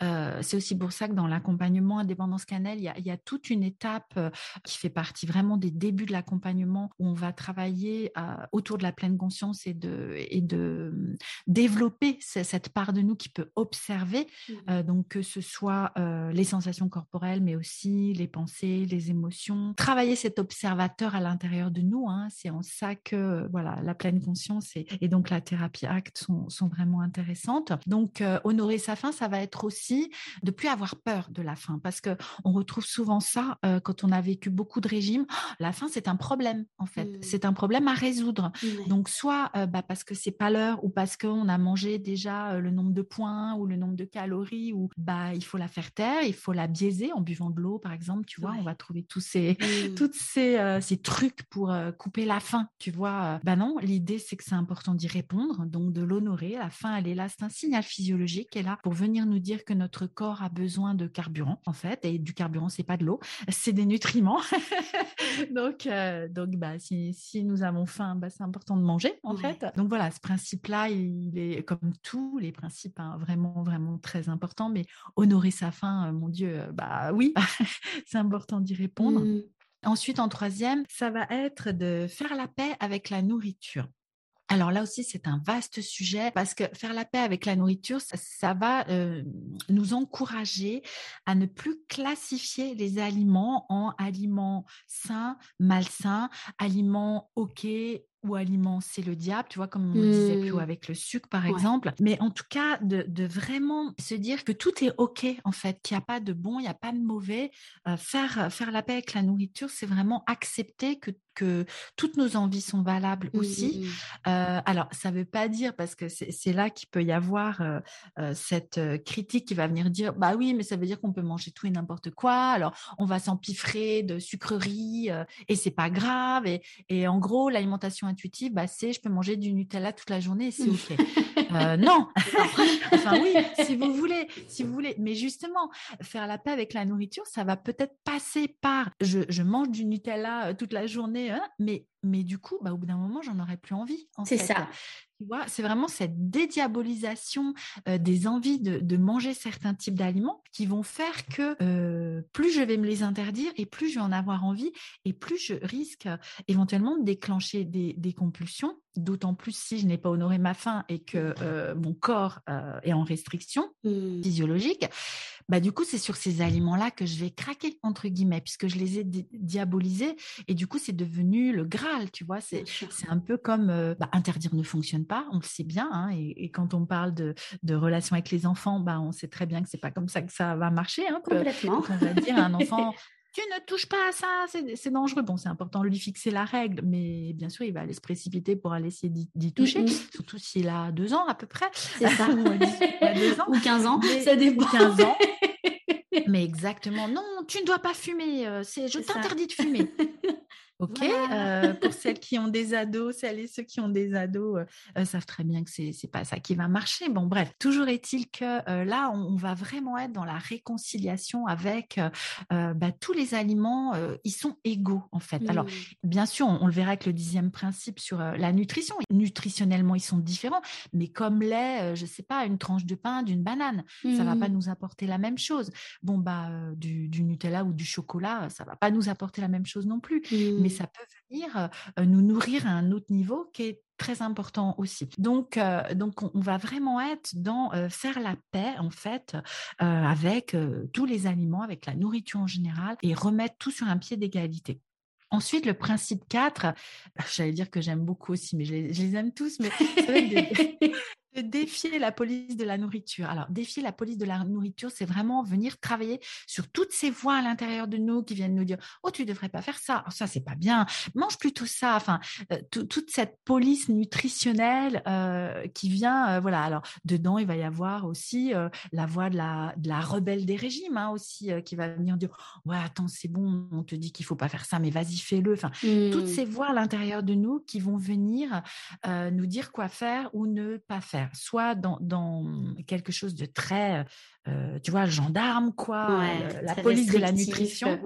c'est aussi pour ça que dans l'accompagnement indépendance cannelle, il y a, il y a toute une étape qui fait partie vraiment des débuts de l'accompagnement où on va travailler autour de la pleine conscience et de, et de mmh, développer cette part de nous qui peut observer, mmh. donc que ce soit les sensations corporelles, mais aussi les pensées, les émotions. Travailler cet observateur à l'intérieur de nous, hein, c'est en ça que voilà la pleine conscience et, et donc la thérapie acte sont, sont vraiment intéressantes. Donc, honorer sa fin, ça va être aussi de plus avoir peur de la fin, parce que on retrouve souvent ça euh, quand on a vécu beaucoup de régimes. La faim, c'est un problème en fait, mmh. c'est un problème à résoudre. Donc soit euh, bah, parce que c'est pas l'heure, ou parce qu'on a mangé déjà euh, le nombre de points ou le nombre de calories, ou bah il faut la faire taire, il faut la biaiser en buvant de l'eau par exemple. Tu vois, on va trouver tous ces mmh. toutes ces, ces trucs pour couper la faim. Tu vois, bah non, l'idée c'est que c'est important d'y répondre, donc de l'honorer. La faim, elle est là, c'est un signal physiologique, elle est là pour venir nous dire que notre corps a besoin de carburant, en fait, et du carburant, c'est pas de l'eau, c'est des nutriments. donc, euh, donc bah, si, si, nous avons faim, bah, c'est important de manger, en fait. Donc voilà, ce principe-là, il est comme tous les principes, hein, vraiment, vraiment très important, mais honorer sa faim, euh, mon Dieu, euh, bah oui, c'est important d'y répondre. Mmh. Ensuite, en troisième, ça va être de faire la paix avec la nourriture. Alors là aussi, c'est un vaste sujet parce que faire la paix avec la nourriture, ça, va euh, nous encourager à ne plus classifier les aliments en aliments sains, malsains, aliments OK, ou aliments, c'est le diable, tu vois, comme on disait plus mmh. avec le sucre, par exemple. Mais en tout cas, de, vraiment se dire que tout est OK, en fait, qu'il n'y a pas de bon, il n'y a pas de mauvais. Euh, faire, faire la paix avec la nourriture, c'est vraiment accepter que que toutes nos envies sont valables mmh, aussi. Mmh, euh, alors, ça ne veut pas dire, parce que c'est là qu'il peut y avoir euh, cette critique qui va venir dire, bah oui, mais ça veut dire qu'on peut manger tout et n'importe quoi. Alors, on va s'empiffrer de sucreries et c'est pas grave. Et, et en gros, l'alimentation intuitive, bah, c'est je peux manger du Nutella toute la journée et c'est OK. Euh, non, enfin oui, si vous voulez, si vous voulez. Mais justement, faire la paix avec la nourriture, ça va peut-être passer par je, je, mange du Nutella euh, toute la journée, hein, mais mais du coup, bah, au bout d'un moment, j'en aurais plus envie. C'est ça. Tu vois, c'est vraiment cette dédiabolisation euh, des envies de, manger certains types d'aliments qui vont faire que euh, plus je vais me les interdire et plus je vais en avoir envie et plus je risque euh, éventuellement de déclencher des, compulsions, d'autant plus si je n'ai pas honoré ma faim et que mon corps est en restriction mmh. physiologique. Bah, du coup, c'est sur ces aliments-là que je vais craquer, entre guillemets, puisque je les ai diabolisés. Et du coup, c'est devenu le Tu vois. C'est un peu comme bah, interdire ne fonctionne pas, on le sait bien. Hein, et, quand on parle de, de relations avec les enfants, bah, on sait très bien que c'est pas comme ça que ça va marcher. Hein, Complètement. on va dire à un enfant, tu ne touches pas à ça, c'est dangereux. Bon, c'est important de lui fixer la règle, mais bien sûr, il va aller se précipiter pour aller essayer d'y toucher, surtout s'il a deux ans à peu près. C'est ça. ou, ou 15 ans, ça dépend. 15 ans. mais exactement. Non, tu ne dois pas fumer. Euh, je t'interdis de fumer. Ok, euh, pour celles qui ont des ados, celles et ceux qui ont des ados euh, savent très bien que c'est n'est pas ça qui va marcher. Bon, bref, toujours est-il que là, on, va vraiment être dans la réconciliation avec bah, tous les aliments. ils sont égaux en fait. Alors, mmh. bien sûr, on, le verra avec le dixième principe sur la nutrition. Nutritionnellement, ils sont différents, mais comme l'est, je sais pas, une tranche de pain, d'une banane, ça va pas mmh. nous apporter la même chose. Bon, bah, du, Nutella ou du chocolat, ça va pas nous apporter la même chose non plus. Mais ça peut venir nous nourrir à un autre niveau qui est très important aussi. Donc, donc on, va vraiment être dans faire la paix en fait avec tous les aliments, avec la nourriture en général et remettre tout sur un pied d'égalité. Ensuite, le principe 4, j'allais dire que j'aime beaucoup aussi, mais je les, aime tous, mais défier la police de la nourriture. Alors, défier la police de la nourriture, c'est vraiment venir travailler sur toutes ces voix à l'intérieur de nous qui viennent nous dire Oh, tu devrais pas faire ça. Oh, ça, c'est pas bien. Mange plutôt ça. Enfin, euh, toute cette police nutritionnelle euh, qui vient. Euh, voilà. Alors, dedans, il va y avoir aussi la voix de la, de la rebelle des régimes hein, aussi qui va venir dire Ouais, attends, c'est bon, on te dit qu'il faut pas faire ça, mais vas-y, fais-le. Enfin, toutes mmh. ces voix à l'intérieur de nous qui vont venir nous dire quoi faire ou ne pas faire soit dans, quelque chose de très, euh, tu vois, gendarme, quoi, la police de la nutrition.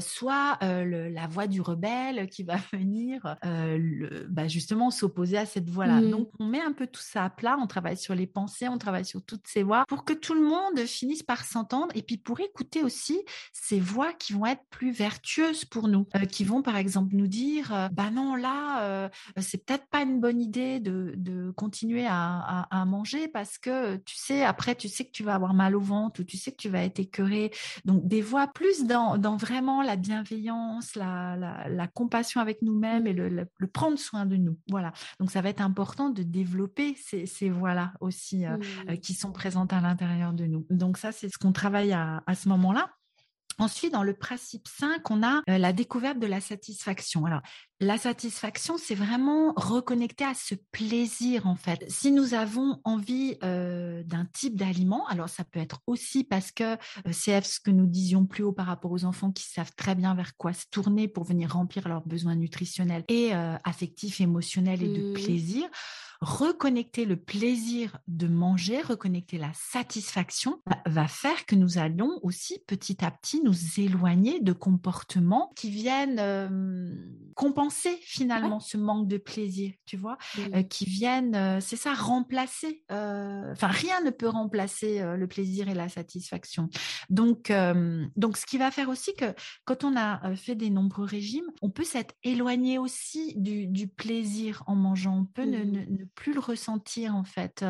Soit la voix du rebelle qui va venir le, bah, justement s'opposer à cette voix-là. Mmh. Donc, on met un peu tout ça à plat, on travaille sur les pensées, on travaille sur toutes ces voix pour que tout le monde finisse par s'entendre et puis pour écouter aussi ces voix qui vont être plus vertueuses pour nous, qui vont par exemple nous dire, bah non, là, c'est peut-être pas une bonne idée de, de continuer à, à, manger parce que tu sais, après, tu sais que tu vas avoir mal au ventre ou tu sais que tu vas être écœuré. Donc, des voix plus dans, dans vraiment la bienveillance, la, la, compassion avec nous-mêmes et le, le, prendre soin de nous. Voilà. Donc, ça va être important de développer ces, ces voix-là aussi mmh. qui sont présentes à l'intérieur de nous. Donc, ça, c'est ce qu'on travaille à, à ce moment-là. Ensuite, dans le principe 5, on a la découverte de la satisfaction. Alors, la satisfaction, c'est vraiment reconnecter à ce plaisir, en fait. Si nous avons envie d'un type d'aliment, alors ça peut être aussi parce que c'est ce que nous disions plus haut par rapport aux enfants qui savent très bien vers quoi se tourner pour venir remplir leurs besoins nutritionnels et affectifs, émotionnels et de mmh. plaisir reconnecter le plaisir de manger, reconnecter la satisfaction, va faire que nous allons aussi petit à petit nous éloigner de comportements qui viennent compenser finalement ce manque de plaisir, tu vois, qui viennent, c'est ça, remplacer. Enfin, rien ne peut remplacer le plaisir et la satisfaction. Donc, donc, ce qui va faire aussi que quand on a fait des nombreux régimes, on peut s'être éloigné aussi du, plaisir en mangeant. On peut ne, ne plus le ressentir en fait.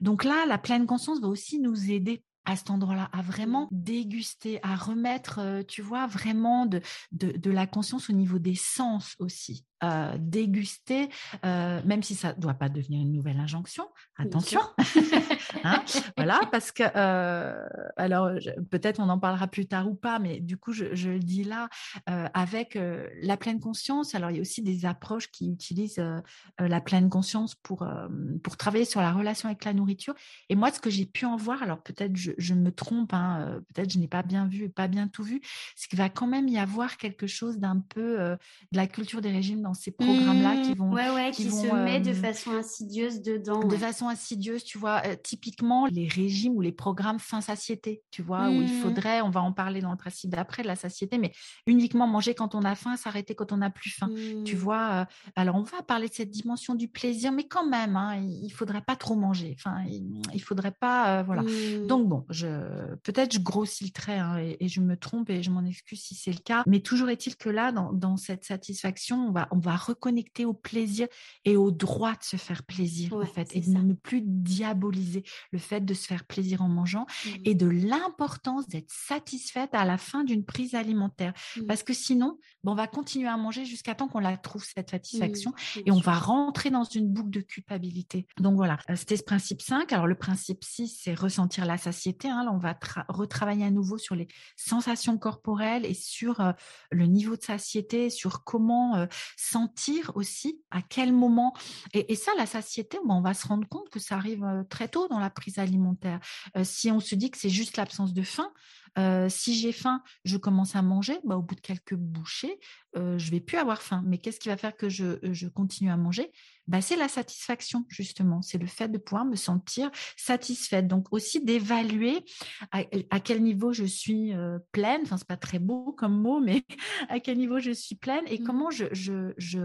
Donc là, la pleine conscience va aussi nous aider à cet endroit-là, à vraiment mmh. déguster, à remettre, tu vois, vraiment de, de, de, la conscience au niveau des sens aussi. Euh, déguster, euh, même si ça ne doit pas devenir une nouvelle injonction. Attention, hein, voilà, parce que euh, alors peut-être on en parlera plus tard ou pas, mais du coup je, le dis là avec la pleine conscience. Alors il y a aussi des approches qui utilisent la pleine conscience pour pour travailler sur la relation avec la nourriture. Et moi, ce que j'ai pu en voir, alors peut-être je, me trompe, hein, peut-être je n'ai pas bien vu, pas bien tout vu, c'est qu'il va quand même y avoir quelque chose d'un peu de la culture des régimes ces programmes-là qui mmh. vont. qui, se met de façon insidieuse dedans. De façon insidieuse, tu vois, typiquement les régimes ou les programmes fin satiété, tu vois, où il mmh. faudrait, on va en parler dans le principe d'après de la satiété, mais uniquement manger quand on a faim, s'arrêter quand on n'a plus faim. Tu mmh. vois, alors on va parler de cette dimension du plaisir, mais quand même, hein, il faudrait pas trop manger. Enfin, il, faudrait pas, voilà. Donc bon, je peut-être je grossis le trait hein, et, je me trompe et je m'en excuse si c'est le cas, mais toujours est-il que là, dans, dans cette satisfaction, on va, on va reconnecter au plaisir et au droit de se faire plaisir, en fait, et de ne plus diaboliser le fait de se faire plaisir en mangeant mmh. et de l'importance d'être satisfaite à la fin d'une prise alimentaire. Mmh. Parce que sinon, on va continuer à manger jusqu'à temps qu'on la trouve, cette mmh, satisfaction, et on va rentrer dans une boucle de culpabilité. Donc voilà, euh, c'était ce principe 5. Alors le principe 6, c'est ressentir la satiété. Hein. Là, on va retravailler à nouveau sur les sensations corporelles et sur euh, le niveau de satiété, sur comment euh, sentir aussi à quel moment. Et, ça, la satiété, on va se rendre compte que ça arrive très tôt dans la prise alimentaire. si on se dit que c'est juste l'absence de faim, si j'ai faim, je commence à manger, bah, au bout de quelques bouchées, je je vais plus avoir faim. Mais qu'est-ce qui va faire que je continue à manger? Bah, c'est la satisfaction, justement. C'est le fait de pouvoir me sentir satisfaite. Donc aussi d'évaluer à, quel niveau je suis pleine. Enfin, c'est pas très beau comme mot, mais à quel niveau je suis pleine et mmh. comment je, je, je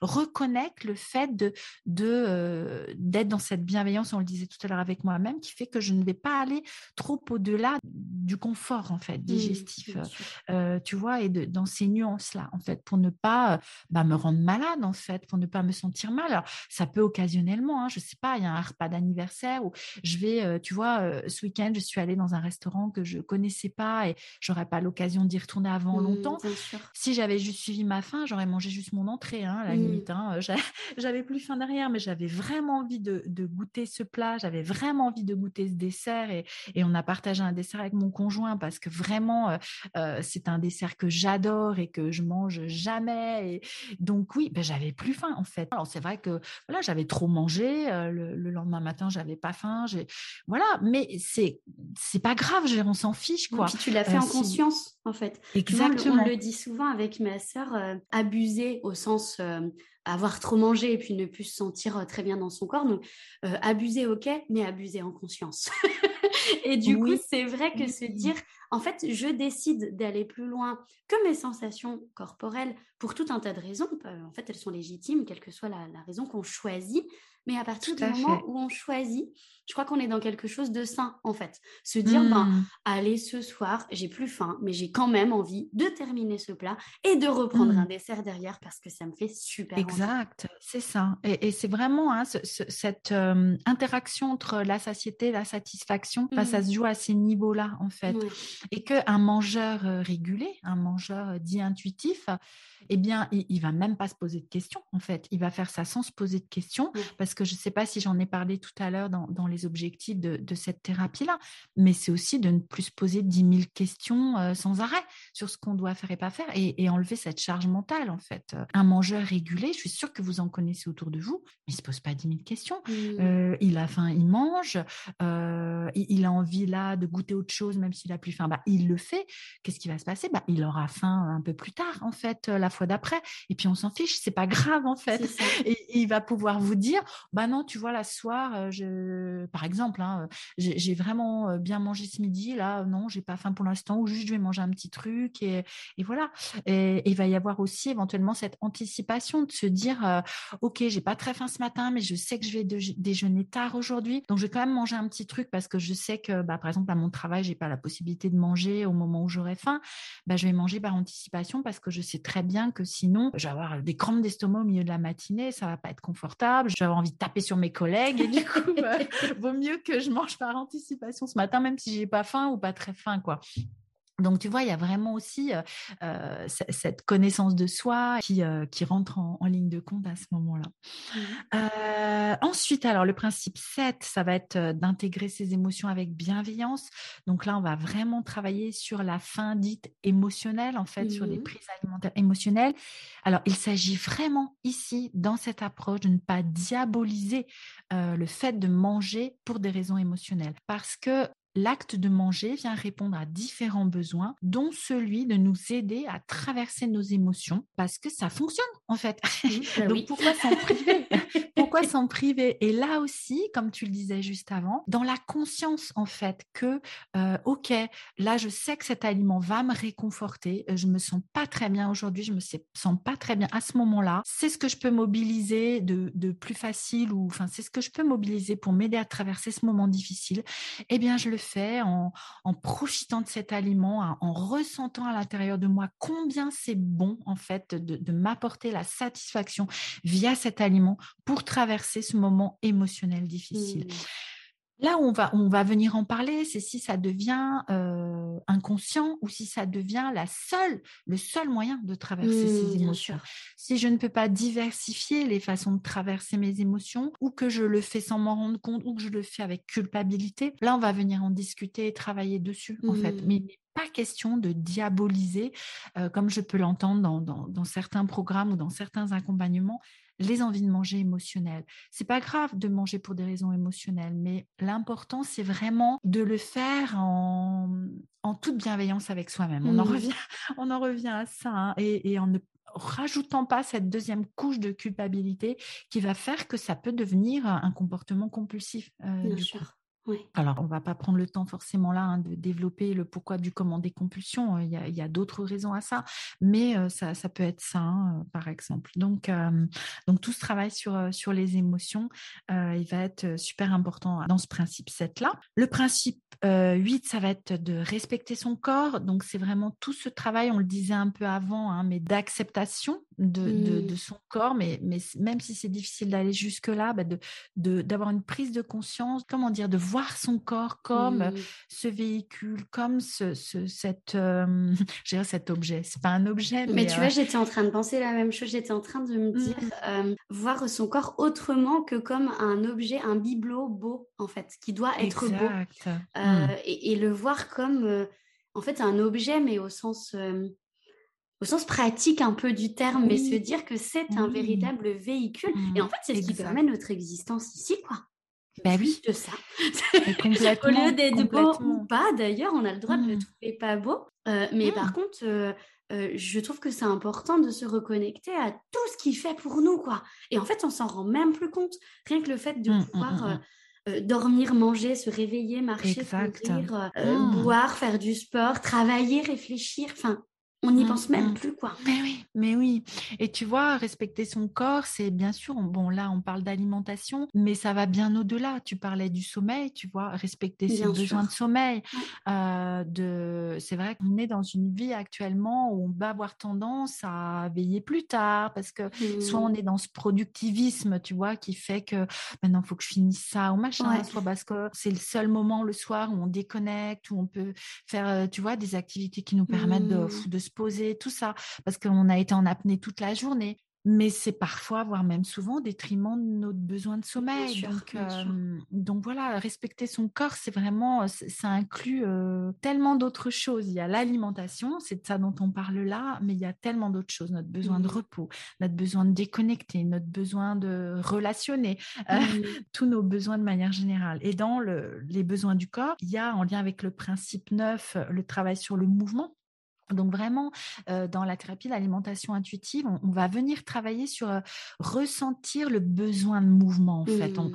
reconnecte le fait de, de, d'être dans cette bienveillance, on le disait tout à l'heure avec moi-même, qui fait que je ne vais pas aller trop au-delà du confort, en fait, mmh, digestif. tu vois, et de, dans ces nuances-là, en fait, pour ne pas bah, me rendre malade, en fait, pour ne pas me sentir mal. Alors, ça peut occasionnellement, hein, je sais pas, il y a un repas d'anniversaire où je vais, euh, tu vois, euh, ce week-end, je suis allée dans un restaurant que je connaissais pas et j'aurais pas l'occasion d'y retourner avant mmh, longtemps. Si j'avais juste suivi ma faim, j'aurais mangé juste mon entrée, hein, à la mmh. limite. Hein, j'avais plus faim derrière, mais j'avais vraiment envie de, goûter ce plat, j'avais vraiment envie de goûter ce dessert et, on a partagé un dessert avec mon conjoint parce que vraiment, euh, c'est un dessert que j'adore et que je mange jamais. Et donc oui, ben, j'avais plus faim en fait. Alors c'est vrai que voilà, j'avais trop mangé le, lendemain matin, j'avais pas faim, voilà, mais c'est c'est pas grave, on s'en fiche quoi. puis tu l'as fait en conscience en fait. Exactement. on le dit souvent avec ma sœur, abuser au sens avoir trop mangé et puis ne plus se sentir très bien dans son corps. Donc, abuser, ok, mais abuser en conscience. et du coup, c'est vrai que se dire, en fait, je décide d'aller plus loin que mes sensations corporelles pour tout un tas de raisons. En fait, elles sont légitimes, quelle que soit la, raison qu'on choisit. Mais à partir du moment où on choisit, je crois qu'on est dans quelque chose de sain, en fait. Se dire, ben, mmh. allez, ce soir, j'ai plus faim, mais j'ai quand même envie de terminer ce plat et de reprendre un mmh. dessert derrière parce que ça me fait super Exact, c'est ça. Et, c'est vraiment hein, cette euh, interaction entre la satiété la satisfaction, bah, ça mmh. se joue à ces niveaux-là, en fait. Et qu'un mangeur euh, régulé, un mangeur euh, dit intuitif, eh bien, il, ne va même pas se poser de questions, en fait. Il va faire ça sans se poser de questions, parce que je ne sais pas si j'en ai parlé tout à l'heure dans, dans, les objectifs de, de cette thérapie-là, mais c'est aussi de ne plus se poser dix mille questions euh, sans arrêt sur ce qu'on doit faire et pas faire, et, enlever cette charge mentale, en fait. Un mangeur régulé, je suis sûre que vous en connaissez autour de vous, mais il se pose pas dix mille questions. Mmh. Euh, il a faim, il mange. Euh, il, a envie là de goûter autre chose, même s'il a plus faim. Bah, il le fait. Qu'est-ce qui va se passer? Bah, Il aura faim un peu plus tard, en fait, la fois d'après. Et puis on s'en fiche, c'est pas grave, en fait. Et, il va pouvoir vous dire, bah non, tu vois, la soir, je... par exemple, hein, j'ai vraiment bien mangé ce midi. Là, non, j'ai pas faim pour l'instant, ou juste je vais manger un petit truc. Et, voilà. Et, il va y avoir aussi éventuellement cette anticipation de se dire, ok, j'ai pas très faim ce matin, mais je sais que je vais déjeuner tard aujourd'hui, donc je vais quand même manger un petit truc parce que je sais que, bah, par exemple, à mon travail, j'ai pas la possibilité de manger au moment où j'aurai faim. Bah, je vais manger par anticipation parce que je sais très bien que sinon, je vais avoir des crampes d'estomac au milieu de la matinée, ça va pas être confortable, je vais avoir envie de taper sur mes collègues et du coup, bah, vaut mieux que je mange par anticipation ce matin, même si j'ai pas faim ou pas très faim, quoi. Donc, tu vois, il y a vraiment aussi cette connaissance de soi qui, qui rentre en, ligne de compte à ce moment-là. Mmh. ensuite, alors, le principe 7, ça va être d'intégrer ses émotions avec bienveillance. Donc là, on va vraiment travailler sur la fin dite émotionnelle, en fait, sur les mmh. prises alimentaires émotionnelles. Alors, il s'agit vraiment ici, dans cette approche, de ne pas diaboliser le fait de manger pour des raisons émotionnelles. Parce que l'acte de manger vient répondre à différents besoins, dont celui de nous aider à traverser nos émotions, parce que ça fonctionne en fait. Bah Donc pourquoi s'en priver? Pourquoi s'en priver? Et là aussi, comme tu le disais juste avant, dans la conscience en fait que, euh, ok, là je sais que cet aliment va me réconforter, euh, je me sens pas très bien aujourd'hui, je me sens pas très bien à ce moment-là, c'est ce que je peux mobiliser de, de plus facile ou enfin c'est ce que je peux mobiliser pour m'aider à traverser ce moment difficile. Eh bien, je le fait en, profitant de cet aliment, en ressentant à l'intérieur de moi combien c'est bon en fait de, m'apporter la satisfaction via cet aliment pour traverser ce moment émotionnel difficile. Mmh. Là où on va, on va venir en parler, c'est si ça devient euh, inconscient ou si ça devient la seule, le seul moyen de traverser ces mmh, émotions. Si je ne peux pas diversifier les façons de traverser mes émotions ou que je le fais sans m'en rendre compte ou que je le fais avec culpabilité, là on va venir en discuter et travailler dessus en fait. Mmh. Mais il n'est pas question de diaboliser, euh, comme je peux l'entendre dans, dans, dans certains programmes ou dans certains accompagnements les envies de manger émotionnelles. C'est pas grave de manger pour des raisons émotionnelles, mais l'important c'est vraiment de le faire en, toute bienveillance avec soi-même. On en mmh. revient, on en revient à ça hein, et, en ne rajoutant pas cette deuxième couche de culpabilité qui va faire que ça peut devenir un comportement compulsif. Euh, Bien sûr. Alors, on va pas prendre le temps forcément là hein, de développer le pourquoi du comment des compulsions. Il y a, d'autres raisons à ça, mais euh, ça, peut être ça, hein, par exemple. Donc, euh, donc tout ce travail sur, euh, sur les émotions, il va être super important dans ce principe 7 là. Le principe 8, ça va être de respecter son corps. Donc, c'est vraiment tout ce travail, on le disait un peu avant, hein, mais d'acceptation de, de, mmh. son corps, mais, mais même si c'est difficile d'aller jusque-là, bah de, d'avoir une prise de conscience, comment dire, de voir son corps comme mmh. ce véhicule, comme ce, ce cette, euh, cet objet. C'est pas un objet, mais, tu vois, j'étais en train de penser la même chose. J'étais en train de me dire mmh. voir son corps autrement que comme un objet, un bibelot beau en fait, qui doit être beau, euh, et, et, le voir comme en fait un objet, mais au sens au sens pratique un peu du terme, mais se dire que c'est un véritable véhicule. Et en fait, c'est ce qui permet notre existence ici, quoi. Ben oui. de ça. au lieu d'être beau ou pas, d'ailleurs, on a le droit de le mmh. trouver pas beau. Euh, mais par mmh. contre, euh, euh, je trouve que c'est important de se reconnecter à tout ce qu'il fait pour nous, quoi. Et en fait, on s'en rend même plus compte. Rien que le fait de mmh, pouvoir dormir, manger, se réveiller, marcher, courir, mmh. boire, faire du sport, travailler, réfléchir. Enfin, on n'y mmh, pense même mmh. plus, quoi. Mais oui, mais oui. Et tu vois, respecter son corps, c'est bien sûr, bon, là, on parle d'alimentation, mais ça va bien au-delà. Tu parlais du sommeil, tu vois, respecter ses besoins de sommeil. Euh, de... C'est vrai qu'on est dans une vie actuellement où on va avoir tendance à veiller plus tard parce que soit on mmh. est dans ce productivisme, tu vois, qui fait que maintenant, il faut que je finisse ça ou machin, soit parce que c'est le seul moment le soir où on déconnecte, où on peut faire, euh, tu vois, des activités qui nous permettent de, de se poser, tout ça, parce qu'on a été en apnée toute la journée mais c'est parfois, voire même souvent, au détriment de notre besoin de sommeil. donc, donc voilà, respecter son corps, c'est vraiment, ça inclut tellement d'autres choses. Il y a l'alimentation, c'est de ça dont on parle là, mais il y a tellement d'autres choses. Notre besoin de repos, notre besoin de déconnecter, notre besoin de relationner, euh, tous nos besoins de manière générale. Et dans le, les besoins du corps, il y a en lien avec le principe neuf, le travail sur le mouvement. Donc vraiment, dans la thérapie d'alimentation intuitive, on, va venir travailler sur ressentir le besoin de mouvement. En fait, mmh.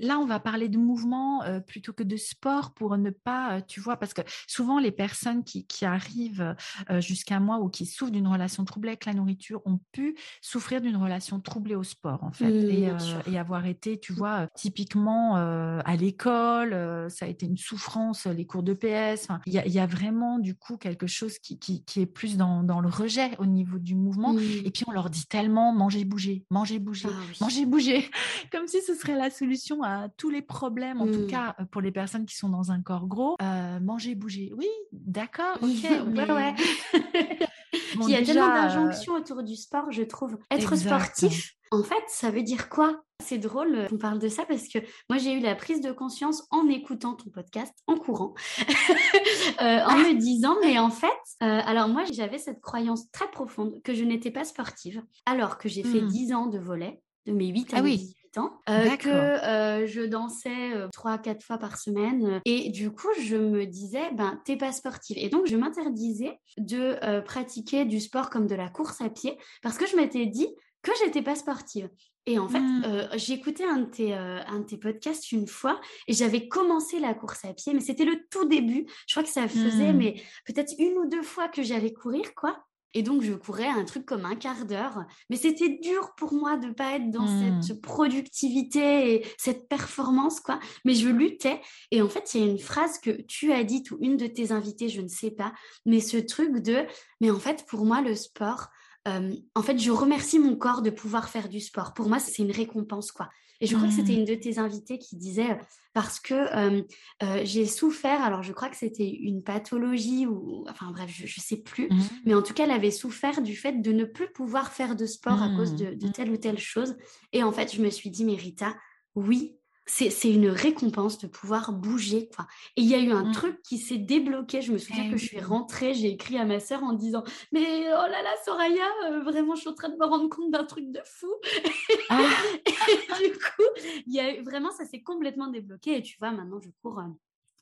là, on va parler de mouvement plutôt que de sport pour ne pas, tu vois, parce que souvent les personnes qui, arrivent jusqu'à moi ou qui souffrent d'une relation troublée avec la nourriture ont pu souffrir d'une relation troublée au sport, en fait, et, mmh, avoir été, tu vois, typiquement à l'école, ça a été une souffrance, les cours de PS. Il y, y, a vraiment du coup quelque chose qui qui, est plus dans, le rejet au niveau du mouvement. Et puis on leur dit tellement manger, bouger, manger, bouger, ah manger, bouger, comme si ce serait la solution à tous les problèmes, en tout mmh. cas pour les personnes qui sont dans un corps gros. Euh, manger, bouger, oui, d'accord, ok. ouais, ouais. Il y a tellement euh, d'injonctions autour du sport, je trouve. Être sportif, en fait, ça veut dire quoi? C'est drôle euh, qu'on parle de ça parce que moi, j'ai eu la prise de conscience en écoutant ton podcast, en courant, euh, en me disant, mais en fait, alors moi, j'avais cette croyance très profonde que je n'étais pas sportive, alors que j'ai fait 10 mmh. ans de volet, de mes 8 à ah oui. Euh, que euh, je dansais euh, trois, quatre fois par semaine. Et du coup, je me disais, ben, t'es pas sportive. Et donc, je m'interdisais de pratiquer du sport comme de la course à pied parce que je m'étais dit que j'étais pas sportive. Et en fait, mmh. j'ai écouté un de, tes, un de tes podcasts une fois et j'avais commencé la course à pied, mais c'était le tout début. Je crois que ça faisait, mmh. mais peut-être une ou deux fois que j'allais courir, quoi. Et donc, je courais un truc comme un quart d'heure. Mais c'était dur pour moi de ne pas être dans mmh. cette productivité et cette performance, quoi. Mais je luttais. Et en fait, il y a une phrase que tu as dite ou une de tes invités, je ne sais pas, mais ce truc de, mais en fait, pour moi, le sport, euh, en fait, je remercie mon corps de pouvoir faire du sport. Pour moi, c'est une récompense, quoi. Et je crois que c'était mmh. une de tes invités qui disait parce que j'ai souffert, alors je crois que c'était une pathologie ou enfin bref, je, ne sais plus, mmh. mais en tout cas, elle avait souffert du fait de ne plus pouvoir faire de sport à cause de, de, telle ou telle chose. Et en fait, je me suis dit, mais Rita, oui, c'est une récompense de pouvoir bouger. Quoi. Et il y a eu un mmh. truc qui s'est débloqué. Je me souviens eh que je suis rentrée, j'ai écrit à ma sœur en disant Mais oh là là, Soraya, euh, vraiment, je suis en train de me rendre compte d'un truc de fou. Ah. et du coup, il y a vraiment, ça s'est complètement débloqué. Et tu vois, maintenant, je cours euh,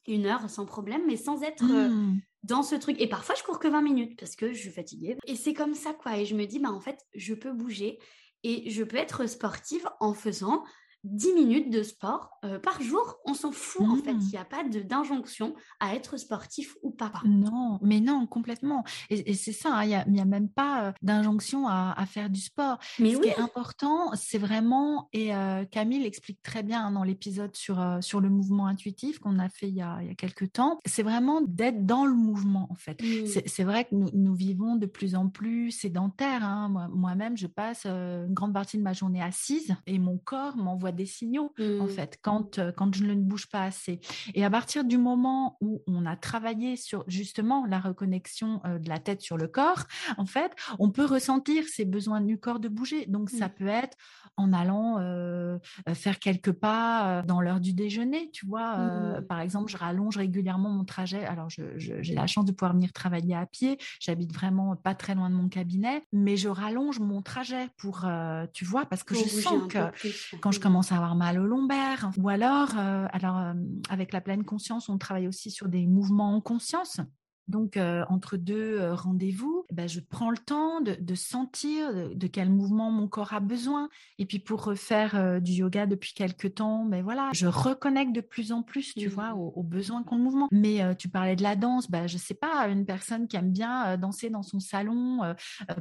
une heure sans problème, mais sans être. Euh, mmh. dans ce truc. Et parfois, je cours que 20 minutes parce que je suis fatiguée. Et c'est comme ça, quoi. Et je me dis, bah, en fait, je peux bouger et je peux être sportive en faisant 10 minutes de sport euh, par jour, on s'en fout en fait. Mmh. Il n'y a pas d'injonction à être sportif ou pas. Non, mais non, complètement. Et, c'est ça, hein, il n'y a, même pas euh, d'injonction à, faire du sport. Mais Ce qui est important, c'est vraiment, et euh, Camille explique très bien dans l'épisode sur, sur le mouvement intuitif qu'on a fait il y a, il y a quelques temps, c'est vraiment d'être dans le mouvement en fait. Mmh. C'est vrai que nous, vivons de plus en plus sédentaires. Hein. Moi-même, je passe une grande partie de ma journée assise et mon corps m'envoie des signaux, en mmh. fait, quand, euh, quand je ne bouge pas assez. Et à partir du moment où on a travaillé sur justement la reconnexion euh, de la tête sur le corps, en fait, on peut ressentir ces besoins du corps de bouger. Donc, ça mmh. peut être en allant euh, faire quelques pas dans l'heure du déjeuner, tu vois. Mmh. Par exemple, je rallonge régulièrement mon trajet. Alors, j'ai la chance de pouvoir venir travailler à pied. J'habite vraiment pas très loin de mon cabinet, mais je rallonge mon trajet pour, tu vois, parce que je sens que quand je commence à avoir mal au lombaire. Ou alors, euh, alors euh, avec la pleine conscience, on travaille aussi sur des mouvements en conscience. Donc, euh, entre deux euh, rendez-vous, eh ben, je prends le temps de, sentir de, quel mouvement mon corps a besoin. Et puis, pour refaire euh, du yoga depuis quelques temps, ben voilà, je reconnecte de plus en plus, tu vois, mmh. aux, besoins qu'ont le mouvement. Mais tu parlais de la danse, ben, je sais pas, une personne qui aime bien danser dans son salon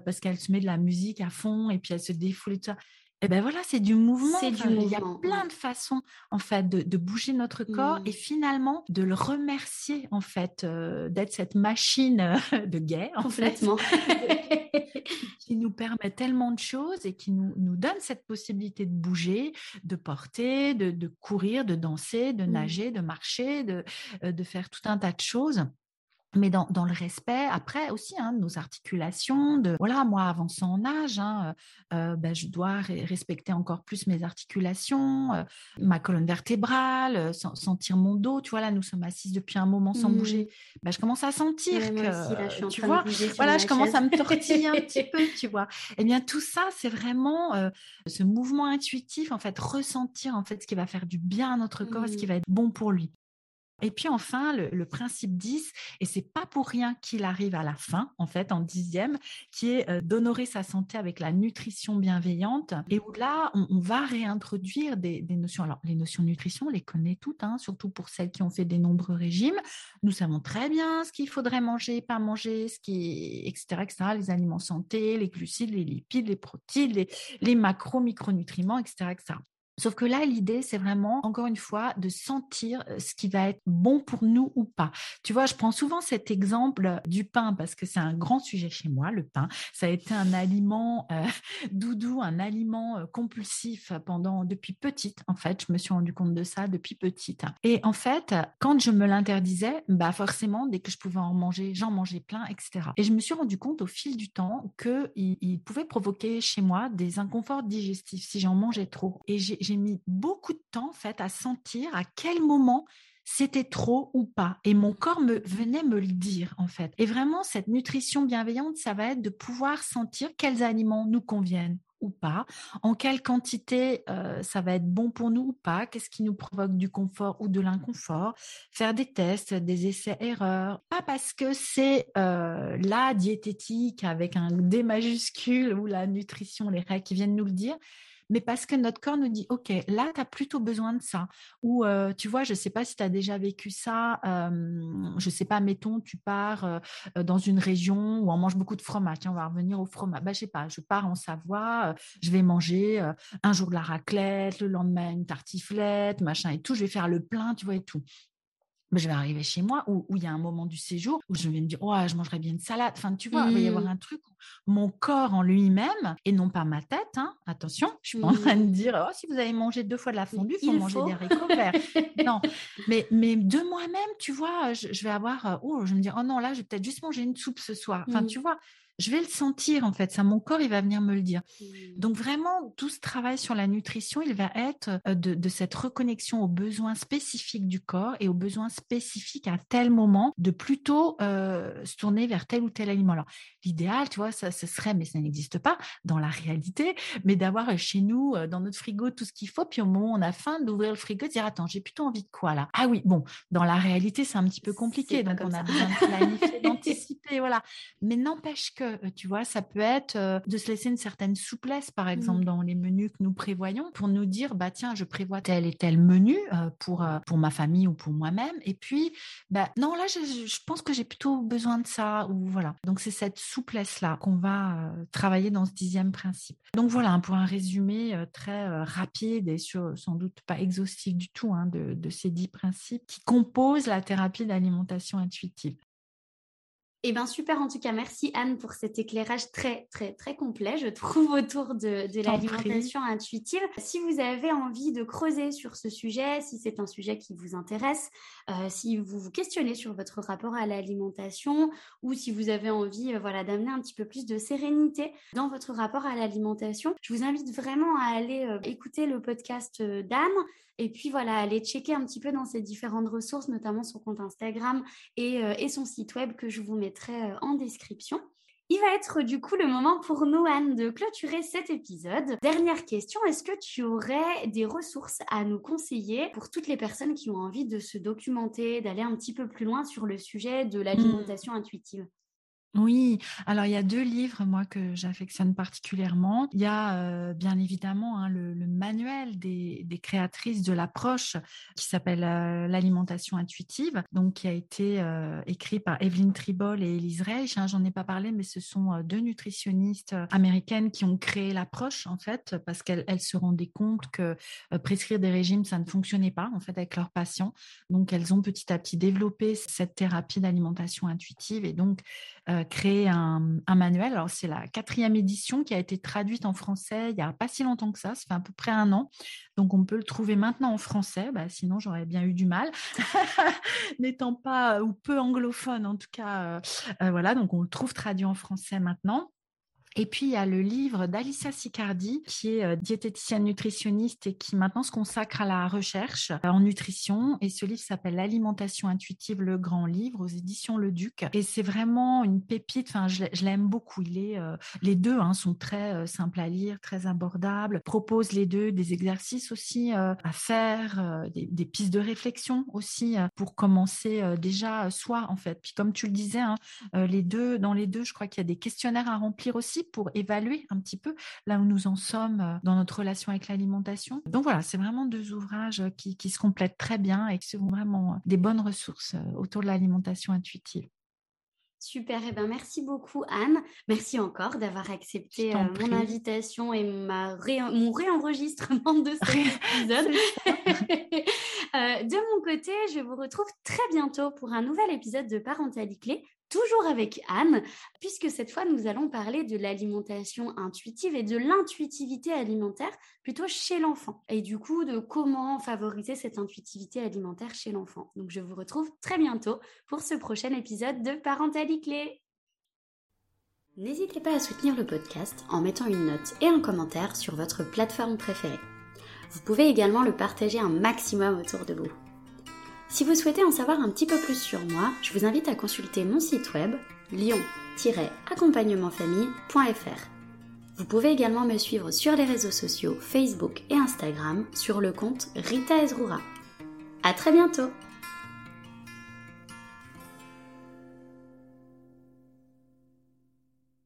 parce qu'elle se met de la musique à fond et puis elle se défoule et tout ça. Et ben voilà, c'est du mouvement. C'est du mouvement. Il y a plein de façons en fait de, bouger notre corps et mmh. finalement de le remercier en fait euh, d'être cette machine euh, de guerre en Complètement. qui nous permet tellement de choses et qui nous, nous donne cette possibilité de bouger, de porter, de, courir, de danser, de mmh. nager, de marcher, de, euh, de faire tout un tas de choses mais dans, dans, le respect, après aussi, hein, nos articulations, de voilà, moi avançant en âge, hein, euh, euh ben, je dois respecter encore plus mes articulations, euh, ma colonne vertébrale, euh, sentir mon dos, tu vois, là, nous sommes assises depuis un moment sans bouger, mmh. ben, je commence à sentir que, tu vois, voilà, je commence à me tortiller un petit peu, tu vois. Eh bien, tout ça, c'est vraiment ce mouvement intuitif, en fait, ressentir, en fait, ce qui va faire du bien à notre corps, ce qui mmh. va être bon pour lui. Et puis enfin, le, principe 10, et c'est pas pour rien qu'il arrive à la fin, en fait, en dixième, qui est euh, d'honorer sa santé avec la nutrition bienveillante. Et où là, on, va réintroduire des, notions. Alors, les notions de nutrition, on les connaît toutes, hein, surtout pour celles qui ont fait des nombreux régimes. Nous savons très bien ce qu'il faudrait manger, pas manger, ce qui etc., etc., les aliments santé, les glucides, les lipides, les protéines, les, les macros, micronutriments, etc., etc. Sauf que là, l'idée, c'est vraiment, encore une fois, de sentir ce qui va être bon pour nous ou pas. Tu vois, je prends souvent cet exemple du pain parce que c'est un grand sujet chez moi, le pain. Ça a été un aliment euh, doudou, un aliment compulsif pendant, depuis petite, en fait. Je me suis rendu compte de ça depuis petite. Et en fait, quand je me l'interdisais, bah forcément, dès que je pouvais en manger, j'en mangeais plein, etc. Et je me suis rendu compte au fil du temps qu'il il pouvait provoquer chez moi des inconforts digestifs si j'en mangeais trop. Et j'ai j'ai mis beaucoup de temps à sentir à quel moment c'était trop ou pas. Et mon corps me venait me le dire, en fait. Et vraiment, cette nutrition bienveillante, ça va être de pouvoir sentir quels aliments nous conviennent ou pas, en quelle quantité euh, ça va être bon pour nous ou pas, qu'est-ce qui nous provoque du confort ou de l'inconfort, faire des tests, des essais-erreurs, pas parce que c'est euh, la diététique avec un D majuscule ou la nutrition, les règles qui viennent nous le dire, mais parce que notre corps nous dit, OK, là, tu as plutôt besoin de ça. Ou, euh, tu vois, je ne sais pas si tu as déjà vécu ça, je ne sais pas, mettons, tu pars euh, dans une région où on mange beaucoup de fromage, on va revenir au fromage. Bah, je sais pas, je pars en Savoie, euh, je vais manger un jour de la raclette, le lendemain une tartiflette, machin et tout, je vais faire le plein, tu vois, et tout je vais arriver chez moi où, il y a un moment du séjour où je vais me dire, oh, je mangerais bien une salade. Enfin, tu vois, il va y avoir mmh. un truc où mon corps en lui-même, et non pas ma tête, hein, attention, je suis pas en train de mmh. dire, oh, si vous avez mangé deux fois de la fondue, il faut, manger des haricots verts. non, mais, mais de moi-même, tu vois, je, vais avoir, euh, oh, je vais me dire, oh non, là, je vais peut-être juste manger une soupe ce soir. Enfin, mmh. tu vois, je vais le sentir en fait, ça mon corps il va venir me le dire. Mmh. Donc vraiment tout ce travail sur la nutrition, il va être euh, de, cette reconnexion aux besoins spécifiques du corps et aux besoins spécifiques à tel moment, de plutôt euh, se tourner vers tel ou tel aliment. Alors l'idéal, tu vois, ça ce serait, mais ça n'existe pas dans la réalité, mais d'avoir euh, chez nous dans notre frigo tout ce qu'il faut, puis au moment où on a faim d'ouvrir le frigo, de dire attends j'ai plutôt envie de quoi là? Ah oui, bon, dans la réalité c'est un petit peu compliqué, donc on a besoin de planifier, d'anticiper, voilà. Mais n'empêche que tu vois, ça peut être euh, de se laisser une certaine souplesse, par exemple, mmh. dans les menus que nous prévoyons, pour nous dire, bah tiens, je prévois tel et tel menu euh, pour, pour ma famille ou pour moi-même. Et puis, bah non, là, je, pense que j'ai plutôt besoin de ça. Ou voilà. Donc, c'est cette souplesse-là qu'on va travailler dans ce dixième principe. Donc, voilà, hein, pour un résumé très rapide et sur, sans doute pas exhaustif du tout hein, de, de ces dix principes qui composent la thérapie d'alimentation intuitive. Eh bien, super. En tout cas, merci Anne pour cet éclairage très, très, très complet, je trouve, autour de, l'alimentation intuitive. Si vous avez envie de creuser sur ce sujet, si c'est un sujet qui vous intéresse, euh, si vous vous questionnez sur votre rapport à l'alimentation ou si vous avez envie euh, voilà, d'amener un petit peu plus de sérénité dans votre rapport à l'alimentation, je vous invite vraiment à aller euh, écouter le podcast d'Anne et puis voilà, aller checker un petit peu dans ses différentes ressources, notamment son compte Instagram et, et son site web que je vous mettrai en description. Il va être du coup le moment pour nous, Anne, de clôturer cet épisode. Dernière question, est-ce que tu aurais des ressources à nous conseiller pour toutes les personnes qui ont envie de se documenter, d'aller un petit peu plus loin sur le sujet de mmh. l'alimentation intuitive? Oui, alors il y a deux livres, moi, que j'affectionne particulièrement. Il y a euh, bien évidemment hein, le, manuel des, créatrices de l'approche qui s'appelle euh, L'alimentation intuitive, donc qui a été euh, écrit par Evelyn Tribol et Elise Reich. Hein, j'en ai pas parlé, mais ce sont deux nutritionnistes américaines qui ont créé l'approche, en fait, parce qu'elles se rendaient compte que prescrire des régimes, ça ne fonctionnait pas, en fait, avec leurs patients. Donc, elles ont petit à petit développé cette thérapie d'alimentation intuitive et donc créé un, manuel. Alors, c'est la quatrième édition qui a été traduite en français il n'y a pas si longtemps que ça, ça fait à peu près un an. Donc, on peut le trouver maintenant en français. Bah, sinon, j'aurais bien eu du mal, n'étant pas ou peu anglophone en tout cas. Euh, euh, voilà, donc on le trouve traduit en français maintenant. Et puis, il y a le livre d'Alicia Sicardi, qui est euh, diététicienne nutritionniste et qui maintenant se consacre à la recherche euh, en nutrition. Et ce livre s'appelle L'alimentation intuitive, le grand livre aux éditions Le Duc. Et c'est vraiment une pépite. Enfin, je, l'aime beaucoup. Il est, euh, les deux hein, sont très simples à lire, très abordables. Propose les deux des exercices aussi à faire, des, pistes de réflexion aussi pour commencer déjà soi, en fait. Puis comme tu le disais, hein, les deux, dans les deux, je crois qu'il y a des questionnaires à remplir aussi pour évaluer un petit peu là où nous en sommes euh, dans notre relation avec l'alimentation. Donc voilà, c'est vraiment deux ouvrages qui, se complètent très bien et qui sont vraiment euh, des bonnes ressources euh, autour de l'alimentation intuitive. Super, et eh ben merci beaucoup Anne. Merci encore d'avoir accepté mon invitation et ma mon réenregistrement de cet épisode. de mon côté, je vous retrouve très bientôt pour un nouvel épisode de Parentalité toujours avec Anne, puisque cette fois nous allons parler de l'alimentation intuitive et de l'intuitivité alimentaire plutôt chez l'enfant, et du coup de comment favoriser cette intuitivité alimentaire chez l'enfant. Donc je vous retrouve très bientôt pour ce prochain épisode de Parentalité N'hésitez pas à soutenir le podcast en mettant une note et un commentaire sur votre plateforme préférée. Vous pouvez également le partager un maximum autour de vous. Si vous souhaitez en savoir un petit peu plus sur moi, je vous invite à consulter mon site web lion-accompagnementfamille.fr. Vous pouvez également me suivre sur les réseaux sociaux Facebook et Instagram sur le compte Rita Ezrura. À très bientôt!